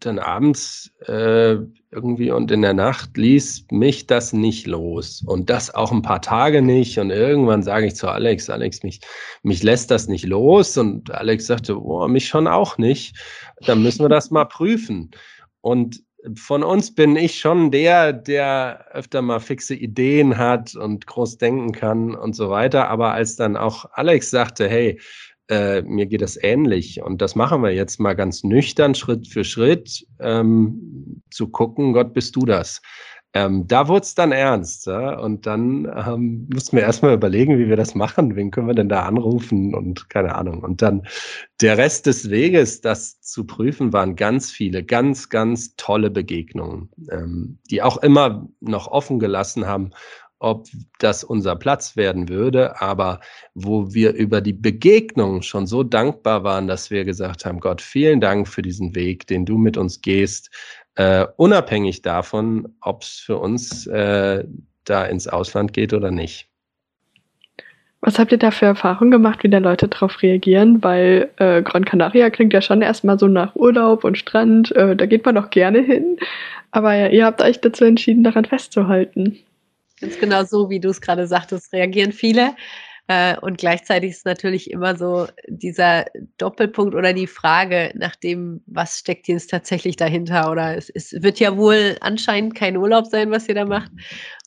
dann abends äh, irgendwie und in der Nacht ließ mich das nicht los. Und das auch ein paar Tage nicht. Und irgendwann sage ich zu Alex, Alex, mich, mich lässt das nicht los. Und Alex sagte, oh, mich schon auch nicht. Dann müssen wir das mal prüfen. Und von uns bin ich schon der, der öfter mal fixe Ideen hat und groß denken kann und so weiter. Aber als dann auch Alex sagte, hey, äh, mir geht das ähnlich und das machen wir jetzt mal ganz nüchtern, Schritt für Schritt, ähm, zu gucken, Gott, bist du das? Ähm, da wurde es dann ernst. Ja? Und dann ähm, mussten wir erstmal überlegen, wie wir das machen. Wen können wir denn da anrufen? Und keine Ahnung. Und dann der Rest des Weges, das zu prüfen, waren ganz viele, ganz, ganz tolle Begegnungen, ähm, die auch immer noch offen gelassen haben, ob das unser Platz werden würde, aber wo wir über die Begegnung schon so dankbar waren, dass wir gesagt haben, Gott, vielen Dank für diesen Weg, den du mit uns gehst äh, unabhängig davon, ob es für uns äh, da ins Ausland geht oder nicht. Was habt ihr da für Erfahrungen gemacht, wie da Leute darauf reagieren? Weil äh, Gran Canaria klingt ja schon erstmal so nach Urlaub und Strand, äh, da geht man doch gerne hin. Aber ja, ihr habt euch dazu entschieden, daran festzuhalten. Ganz genau so, wie du es gerade sagtest, reagieren viele. Äh, und gleichzeitig ist natürlich immer so dieser Doppelpunkt oder die Frage nach dem, was steckt jetzt tatsächlich dahinter? Oder es, es wird ja wohl anscheinend kein Urlaub sein, was ihr da macht.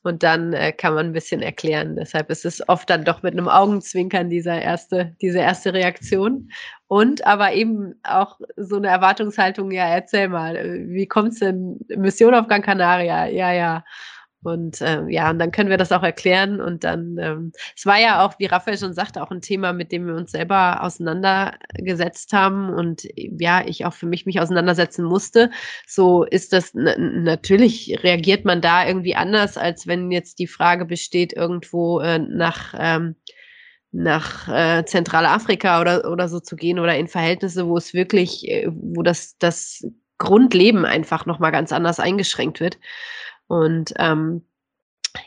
Und dann äh, kann man ein bisschen erklären. Deshalb ist es oft dann doch mit einem Augenzwinkern dieser erste, diese erste Reaktion. Und aber eben auch so eine Erwartungshaltung, ja, erzähl mal, äh, wie kommt es denn? Mission auf Gran Canaria, ja, ja. Und ähm, ja, und dann können wir das auch erklären. Und dann, ähm, es war ja auch, wie Raphael schon sagte, auch ein Thema, mit dem wir uns selber auseinandergesetzt haben und ja, ich auch für mich mich auseinandersetzen musste. So ist das natürlich reagiert man da irgendwie anders, als wenn jetzt die Frage besteht, irgendwo äh, nach ähm, nach äh, Zentralafrika oder, oder so zu gehen oder in Verhältnisse, wo es wirklich, äh, wo das, das Grundleben einfach nochmal ganz anders eingeschränkt wird. Und ähm,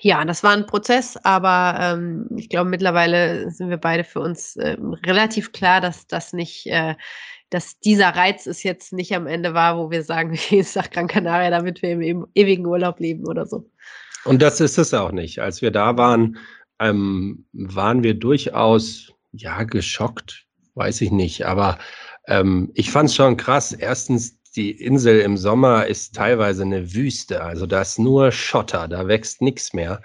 ja, das war ein Prozess, aber ähm, ich glaube, mittlerweile sind wir beide für uns äh, relativ klar, dass das nicht, äh, dass dieser Reiz es jetzt nicht am Ende war, wo wir sagen, wir gehen nach Gran Canaria, damit wir im ewigen Urlaub leben oder so. Und das ist es auch nicht. Als wir da waren, ähm, waren wir durchaus, ja, geschockt, weiß ich nicht, aber ähm, ich fand es schon krass. Erstens die Insel im Sommer ist teilweise eine Wüste. Also da ist nur Schotter, da wächst nichts mehr.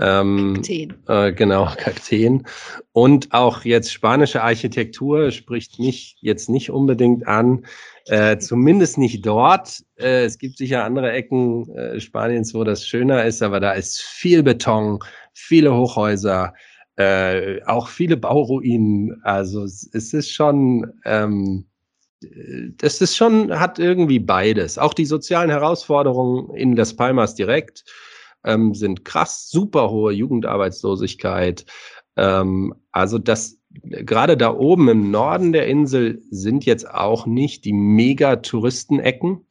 Ähm, Kakteen. Äh, genau, Kakteen. Und auch jetzt spanische Architektur spricht mich jetzt nicht unbedingt an. Äh, zumindest nicht dort. Äh, es gibt sicher andere Ecken äh, Spaniens, wo das schöner ist, aber da ist viel Beton, viele Hochhäuser, äh, auch viele Bauruinen. Also es, es ist schon ähm, das ist schon, hat irgendwie beides. Auch die sozialen Herausforderungen in Las Palmas direkt ähm, sind krass, super hohe Jugendarbeitslosigkeit. Ähm, also das, gerade da oben im Norden der Insel sind jetzt auch nicht die mega Touristenecken.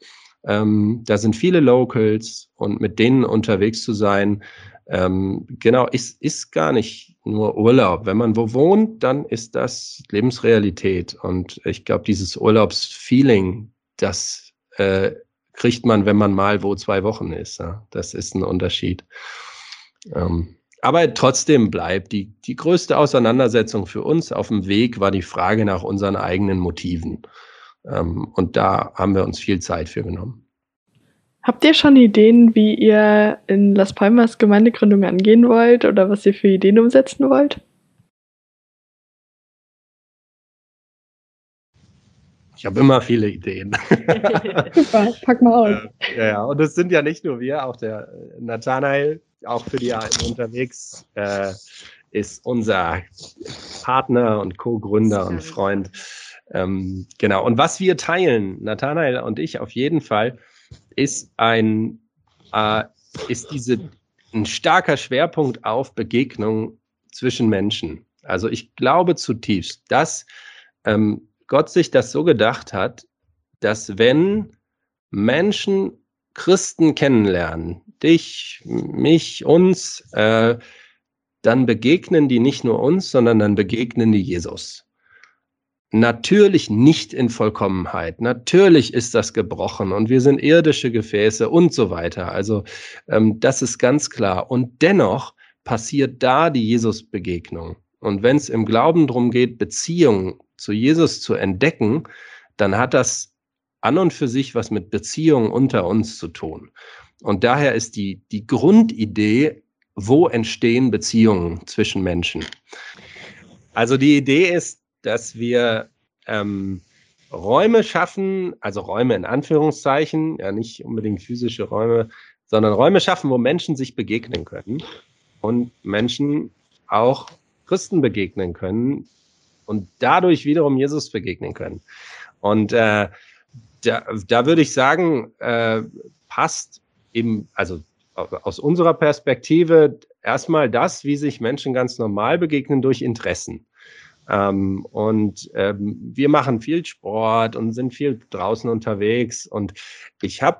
Ähm, da sind viele Locals und mit denen unterwegs zu sein, ähm, genau, ist, ist gar nicht nur Urlaub. Wenn man wo wohnt, dann ist das Lebensrealität. Und ich glaube, dieses Urlaubsfeeling, das äh, kriegt man, wenn man mal wo zwei Wochen ist. Ja? Das ist ein Unterschied. Ähm, aber trotzdem bleibt die, die größte Auseinandersetzung für uns auf dem Weg war die Frage nach unseren eigenen Motiven. Ähm, und da haben wir uns viel Zeit für genommen. Habt ihr schon Ideen, wie ihr in Las Palmas Gemeindegründung angehen wollt oder was ihr für Ideen umsetzen wollt? Ich habe immer viele Ideen. Super, pack mal aus. Äh, ja, und es sind ja nicht nur wir, auch der äh, Nathanael, auch für die AM unterwegs, äh, ist unser Partner und Co-Gründer und Freund. Ähm, genau. Und was wir teilen, Nathanael und ich auf jeden Fall, ist ein, äh, ist diese, ein starker Schwerpunkt auf Begegnung zwischen Menschen. Also ich glaube zutiefst, dass ähm, Gott sich das so gedacht hat, dass wenn Menschen Christen kennenlernen, dich, mich, uns, äh, dann begegnen die nicht nur uns, sondern dann begegnen die Jesus. Natürlich nicht in Vollkommenheit. Natürlich ist das gebrochen und wir sind irdische Gefäße und so weiter. Also ähm, das ist ganz klar. Und dennoch passiert da die Jesus-Begegnung. Und wenn es im Glauben darum geht, Beziehungen zu Jesus zu entdecken, dann hat das an und für sich was mit Beziehungen unter uns zu tun. Und daher ist die, die Grundidee, wo entstehen Beziehungen zwischen Menschen? Also die Idee ist, dass wir ähm, Räume schaffen, also Räume in Anführungszeichen, ja nicht unbedingt physische Räume, sondern Räume schaffen, wo Menschen sich begegnen können und Menschen auch Christen begegnen können und dadurch wiederum Jesus begegnen können. Und äh, da, da würde ich sagen, äh, passt eben, also aus unserer Perspektive erstmal das, wie sich Menschen ganz normal begegnen durch Interessen. Ähm, und ähm, wir machen viel Sport und sind viel draußen unterwegs. Und ich habe,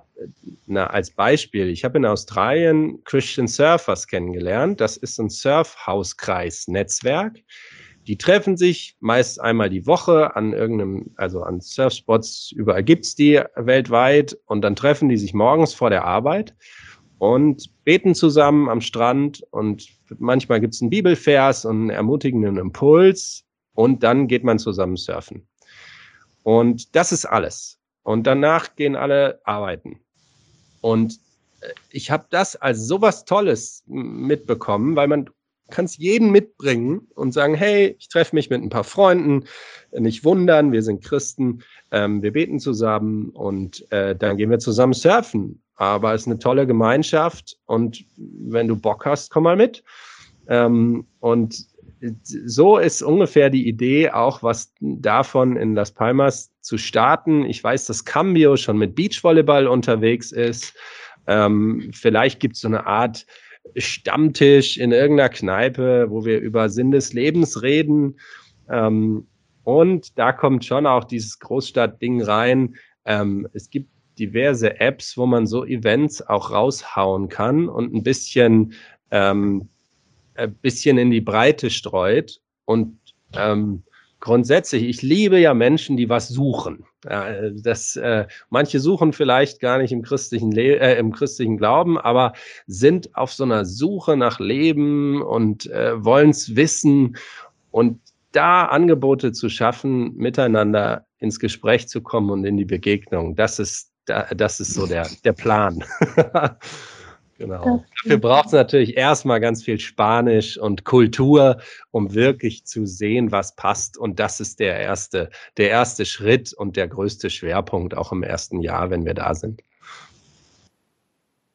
na, als Beispiel, ich habe in Australien Christian Surfers kennengelernt. Das ist ein Surfhauskreis-Netzwerk. Die treffen sich meist einmal die Woche an irgendeinem, also an Surfspots, überall gibt's die weltweit und dann treffen die sich morgens vor der Arbeit und beten zusammen am Strand und manchmal gibt's einen Bibelvers und einen ermutigenden Impuls und dann geht man zusammen surfen. Und das ist alles. Und danach gehen alle arbeiten. Und äh, ich habe das als sowas Tolles mitbekommen, weil man kann es jeden mitbringen und sagen, hey, ich treffe mich mit ein paar Freunden, nicht wundern, wir sind Christen, ähm, wir beten zusammen und äh, dann gehen wir zusammen surfen. Aber es ist eine tolle Gemeinschaft und wenn du Bock hast, komm mal mit. Ähm, und so ist ungefähr die Idee, auch was davon in Las Palmas zu starten. Ich weiß, dass Cambio schon mit Beachvolleyball unterwegs ist. Ähm, vielleicht gibt es so eine Art Stammtisch in irgendeiner Kneipe, wo wir über Sinn des Lebens reden. Ähm, und da kommt schon auch dieses Großstadtding rein. Ähm, es gibt diverse Apps, wo man so Events auch raushauen kann und ein bisschen ähm, ein äh, bisschen in die Breite streut. Und ähm, grundsätzlich, ich liebe ja Menschen, die was suchen. Ja, das, äh, manche suchen vielleicht gar nicht im christlichen, Le äh, im christlichen Glauben, aber sind auf so einer Suche nach Leben und äh, wollen es wissen. Und da Angebote zu schaffen, miteinander ins Gespräch zu kommen und in die Begegnung, das ist, das ist so der, der Plan. Genau. Dafür braucht es natürlich erstmal ganz viel Spanisch und Kultur, um wirklich zu sehen, was passt. Und das ist der erste, der erste Schritt und der größte Schwerpunkt auch im ersten Jahr, wenn wir da sind.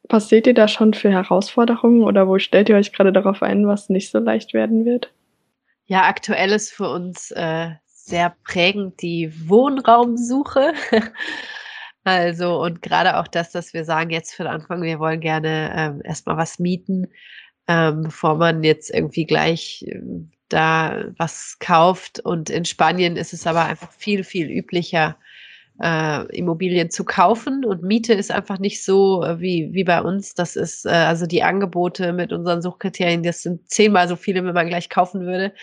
Was seht ihr da schon für Herausforderungen oder wo stellt ihr euch gerade darauf ein, was nicht so leicht werden wird? Ja, aktuell ist für uns äh, sehr prägend die Wohnraumsuche. Also, und gerade auch das, dass wir sagen, jetzt für den Anfang, wir wollen gerne ähm, erstmal was mieten, ähm, bevor man jetzt irgendwie gleich ähm, da was kauft. Und in Spanien ist es aber einfach viel, viel üblicher, äh, Immobilien zu kaufen. Und Miete ist einfach nicht so äh, wie, wie bei uns. Das ist äh, also die Angebote mit unseren Suchkriterien, das sind zehnmal so viele, wenn man gleich kaufen würde.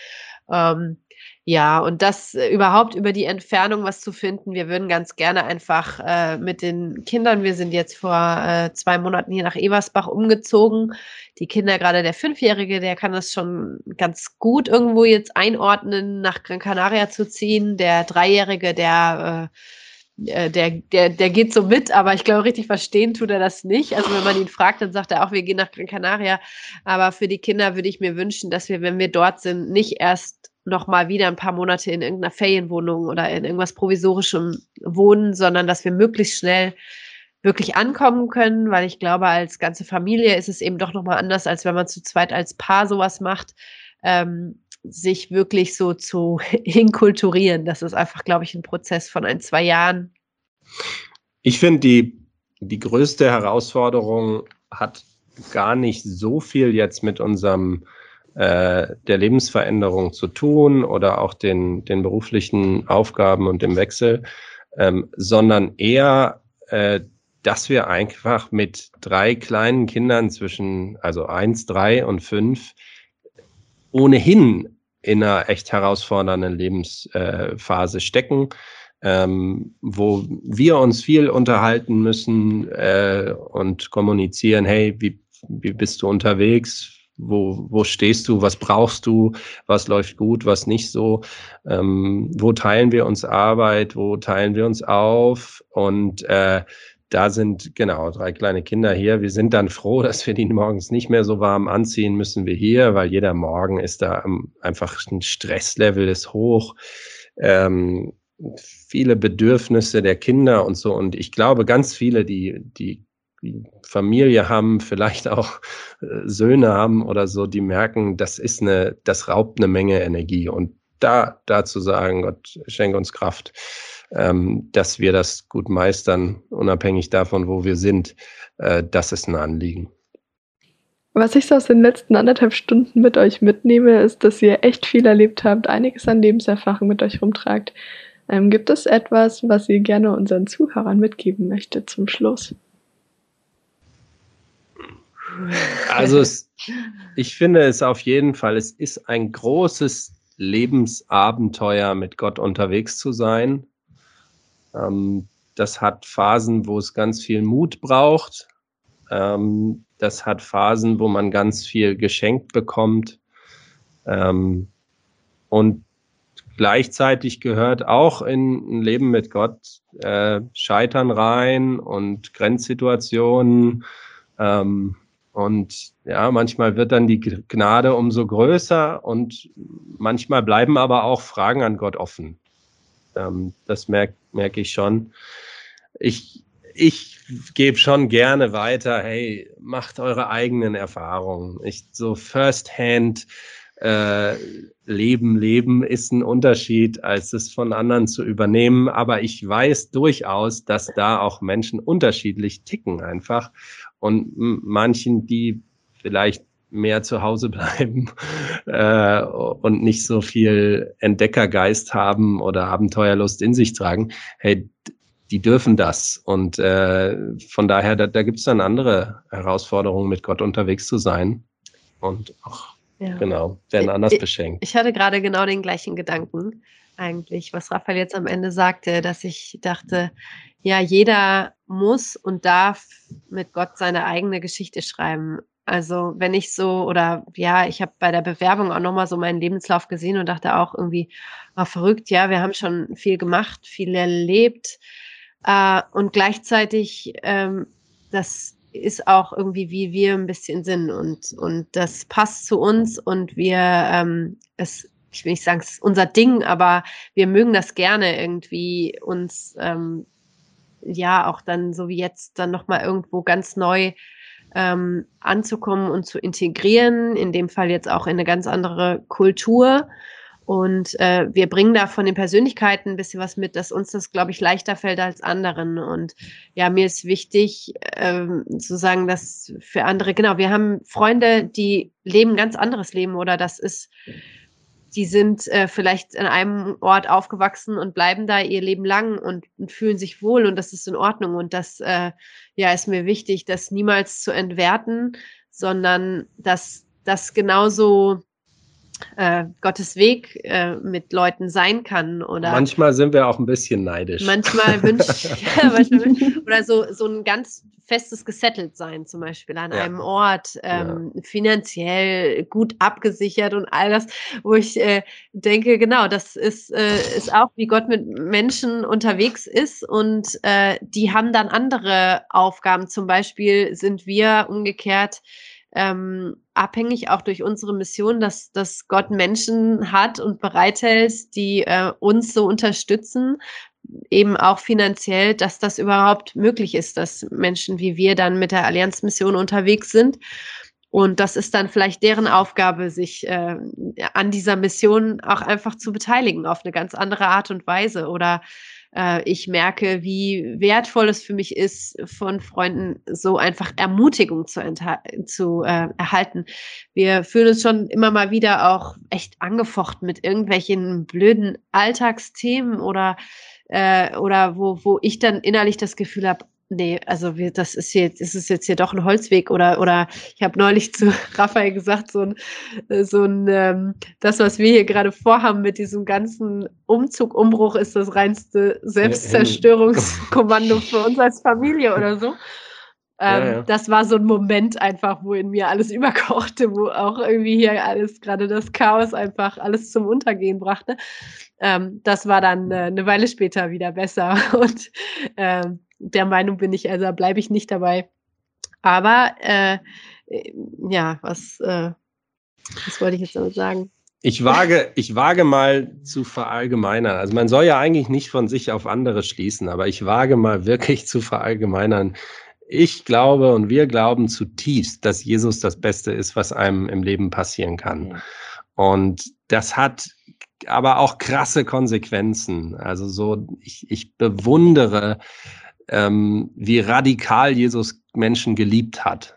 Ähm, ja, und das äh, überhaupt über die Entfernung was zu finden. Wir würden ganz gerne einfach äh, mit den Kindern, wir sind jetzt vor äh, zwei Monaten hier nach Eversbach umgezogen. Die Kinder, gerade der Fünfjährige, der kann das schon ganz gut irgendwo jetzt einordnen, nach Gran Canaria zu ziehen. Der Dreijährige, der äh, äh der, der, der geht so mit, aber ich glaube, richtig verstehen tut er das nicht. Also wenn man ihn fragt, dann sagt er auch, wir gehen nach Gran Canaria. Aber für die Kinder würde ich mir wünschen, dass wir, wenn wir dort sind, nicht erst noch mal wieder ein paar Monate in irgendeiner Ferienwohnung oder in irgendwas provisorischem wohnen, sondern dass wir möglichst schnell wirklich ankommen können, weil ich glaube, als ganze Familie ist es eben doch noch mal anders, als wenn man zu zweit als Paar sowas macht, ähm, sich wirklich so zu inkulturieren. Das ist einfach, glaube ich, ein Prozess von ein, zwei Jahren. Ich finde, die, die größte Herausforderung hat gar nicht so viel jetzt mit unserem äh, der Lebensveränderung zu tun oder auch den, den beruflichen Aufgaben und dem Wechsel, ähm, sondern eher, äh, dass wir einfach mit drei kleinen Kindern zwischen, also eins, drei und fünf, ohnehin in einer echt herausfordernden Lebensphase äh, stecken, ähm, wo wir uns viel unterhalten müssen äh, und kommunizieren, hey, wie, wie bist du unterwegs? Wo, wo stehst du? Was brauchst du? Was läuft gut? Was nicht so? Ähm, wo teilen wir uns Arbeit? Wo teilen wir uns auf? Und äh, da sind genau drei kleine Kinder hier. Wir sind dann froh, dass wir die morgens nicht mehr so warm anziehen müssen wie hier, weil jeder Morgen ist da einfach ein Stresslevel ist hoch. Ähm, viele Bedürfnisse der Kinder und so. Und ich glaube, ganz viele, die, die Familie haben, vielleicht auch äh, Söhne haben oder so, die merken, das ist eine, das raubt eine Menge Energie. Und da, da zu sagen, Gott schenke uns Kraft, ähm, dass wir das gut meistern, unabhängig davon, wo wir sind, äh, das ist ein Anliegen. Was ich so aus den letzten anderthalb Stunden mit euch mitnehme, ist, dass ihr echt viel erlebt habt, einiges an Lebenserfahrung mit euch rumtragt. Ähm, gibt es etwas, was ihr gerne unseren Zuhörern mitgeben möchtet zum Schluss? Also es, ich finde es auf jeden Fall, es ist ein großes Lebensabenteuer, mit Gott unterwegs zu sein. Ähm, das hat Phasen, wo es ganz viel Mut braucht. Ähm, das hat Phasen, wo man ganz viel geschenkt bekommt. Ähm, und gleichzeitig gehört auch in ein Leben mit Gott äh, Scheitern rein und Grenzsituationen. Ähm, und ja, manchmal wird dann die Gnade umso größer und manchmal bleiben aber auch Fragen an Gott offen. Ähm, das merke merk ich schon. Ich, ich gebe schon gerne weiter, hey, macht eure eigenen Erfahrungen. Ich, so firsthand äh, Leben, Leben ist ein Unterschied, als es von anderen zu übernehmen. Aber ich weiß durchaus, dass da auch Menschen unterschiedlich ticken einfach und manchen, die vielleicht mehr zu Hause bleiben äh, und nicht so viel Entdeckergeist haben oder Abenteuerlust in sich tragen, hey, die dürfen das. Und äh, von daher, da, da gibt es dann andere Herausforderungen, mit Gott unterwegs zu sein. Und auch, ja. genau, werden anders ich, beschenkt. Ich hatte gerade genau den gleichen Gedanken eigentlich, was Raphael jetzt am Ende sagte, dass ich dachte, ja, jeder muss und darf mit Gott seine eigene Geschichte schreiben. Also wenn ich so, oder ja, ich habe bei der Bewerbung auch nochmal so meinen Lebenslauf gesehen und dachte auch irgendwie, war verrückt, ja, wir haben schon viel gemacht, viel erlebt. Äh, und gleichzeitig, ähm, das ist auch irgendwie, wie wir ein bisschen sind und, und das passt zu uns und wir, ähm, es, ich will nicht sagen, es ist unser Ding, aber wir mögen das gerne irgendwie uns ähm, ja auch dann so wie jetzt dann nochmal irgendwo ganz neu ähm, anzukommen und zu integrieren, in dem Fall jetzt auch in eine ganz andere Kultur. Und äh, wir bringen da von den Persönlichkeiten ein bisschen was mit, dass uns das, glaube ich, leichter fällt als anderen. Und ja, mir ist wichtig ähm, zu sagen, dass für andere, genau, wir haben Freunde, die leben ein ganz anderes Leben oder das ist die sind äh, vielleicht an einem Ort aufgewachsen und bleiben da ihr Leben lang und, und fühlen sich wohl und das ist in Ordnung. Und das äh, ja, ist mir wichtig, das niemals zu entwerten, sondern dass das genauso äh, Gottes Weg äh, mit Leuten sein kann. Oder manchmal sind wir auch ein bisschen neidisch. Manchmal wünsche ja, manchmal, oder so, so ein ganz festes gesettelt sein, zum Beispiel an ja. einem Ort, ähm, ja. finanziell gut abgesichert und all das, wo ich äh, denke, genau, das ist, äh, ist auch, wie Gott mit Menschen unterwegs ist und äh, die haben dann andere Aufgaben. Zum Beispiel sind wir umgekehrt ähm, abhängig auch durch unsere Mission, dass, dass Gott Menschen hat und bereithält, die äh, uns so unterstützen, eben auch finanziell, dass das überhaupt möglich ist, dass Menschen wie wir dann mit der Allianzmission unterwegs sind. Und das ist dann vielleicht deren Aufgabe, sich äh, an dieser Mission auch einfach zu beteiligen auf eine ganz andere Art und Weise oder äh, ich merke, wie wertvoll es für mich ist, von Freunden so einfach Ermutigung zu, zu äh, erhalten. Wir fühlen uns schon immer mal wieder auch echt angefochten mit irgendwelchen blöden Alltagsthemen oder äh, oder wo, wo ich dann innerlich das Gefühl habe, nee, also wir, das ist jetzt, ist es jetzt hier doch ein Holzweg oder oder ich habe neulich zu Raphael gesagt, so ein, so ein ähm, das, was wir hier gerade vorhaben mit diesem ganzen Umzug, Umbruch, ist das reinste Selbstzerstörungskommando für uns als Familie oder so. Ähm, ja, ja. Das war so ein Moment einfach, wo in mir alles überkochte, wo auch irgendwie hier alles, gerade das Chaos einfach alles zum Untergehen brachte. Ähm, das war dann äh, eine Weile später wieder besser. Und ähm, der Meinung bin ich, also bleibe ich nicht dabei. Aber äh, ja, was, äh, was wollte ich jetzt damit sagen? Ich wage, ich wage mal zu verallgemeinern. Also man soll ja eigentlich nicht von sich auf andere schließen, aber ich wage mal wirklich zu verallgemeinern. Ich glaube und wir glauben zutiefst, dass Jesus das Beste ist, was einem im Leben passieren kann. Und das hat aber auch krasse Konsequenzen. Also so, ich, ich bewundere ähm, wie radikal Jesus Menschen geliebt hat.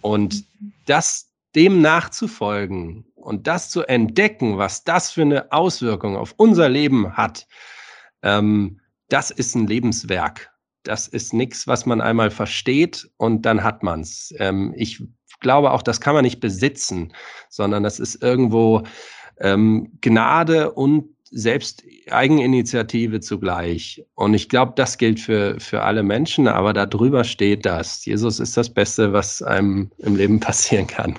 Und das dem nachzufolgen und das zu entdecken, was das für eine Auswirkung auf unser Leben hat, ähm, das ist ein Lebenswerk. Das ist nichts, was man einmal versteht und dann hat man's. Ähm, ich glaube auch, das kann man nicht besitzen, sondern das ist irgendwo ähm, Gnade und selbst Eigeninitiative zugleich. Und ich glaube, das gilt für, für alle Menschen, aber darüber steht das. Jesus ist das Beste, was einem im Leben passieren kann.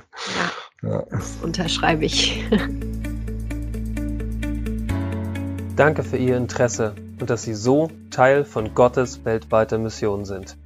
Ja, ja. das unterschreibe ich. Danke für Ihr Interesse und dass Sie so Teil von Gottes weltweiter Mission sind.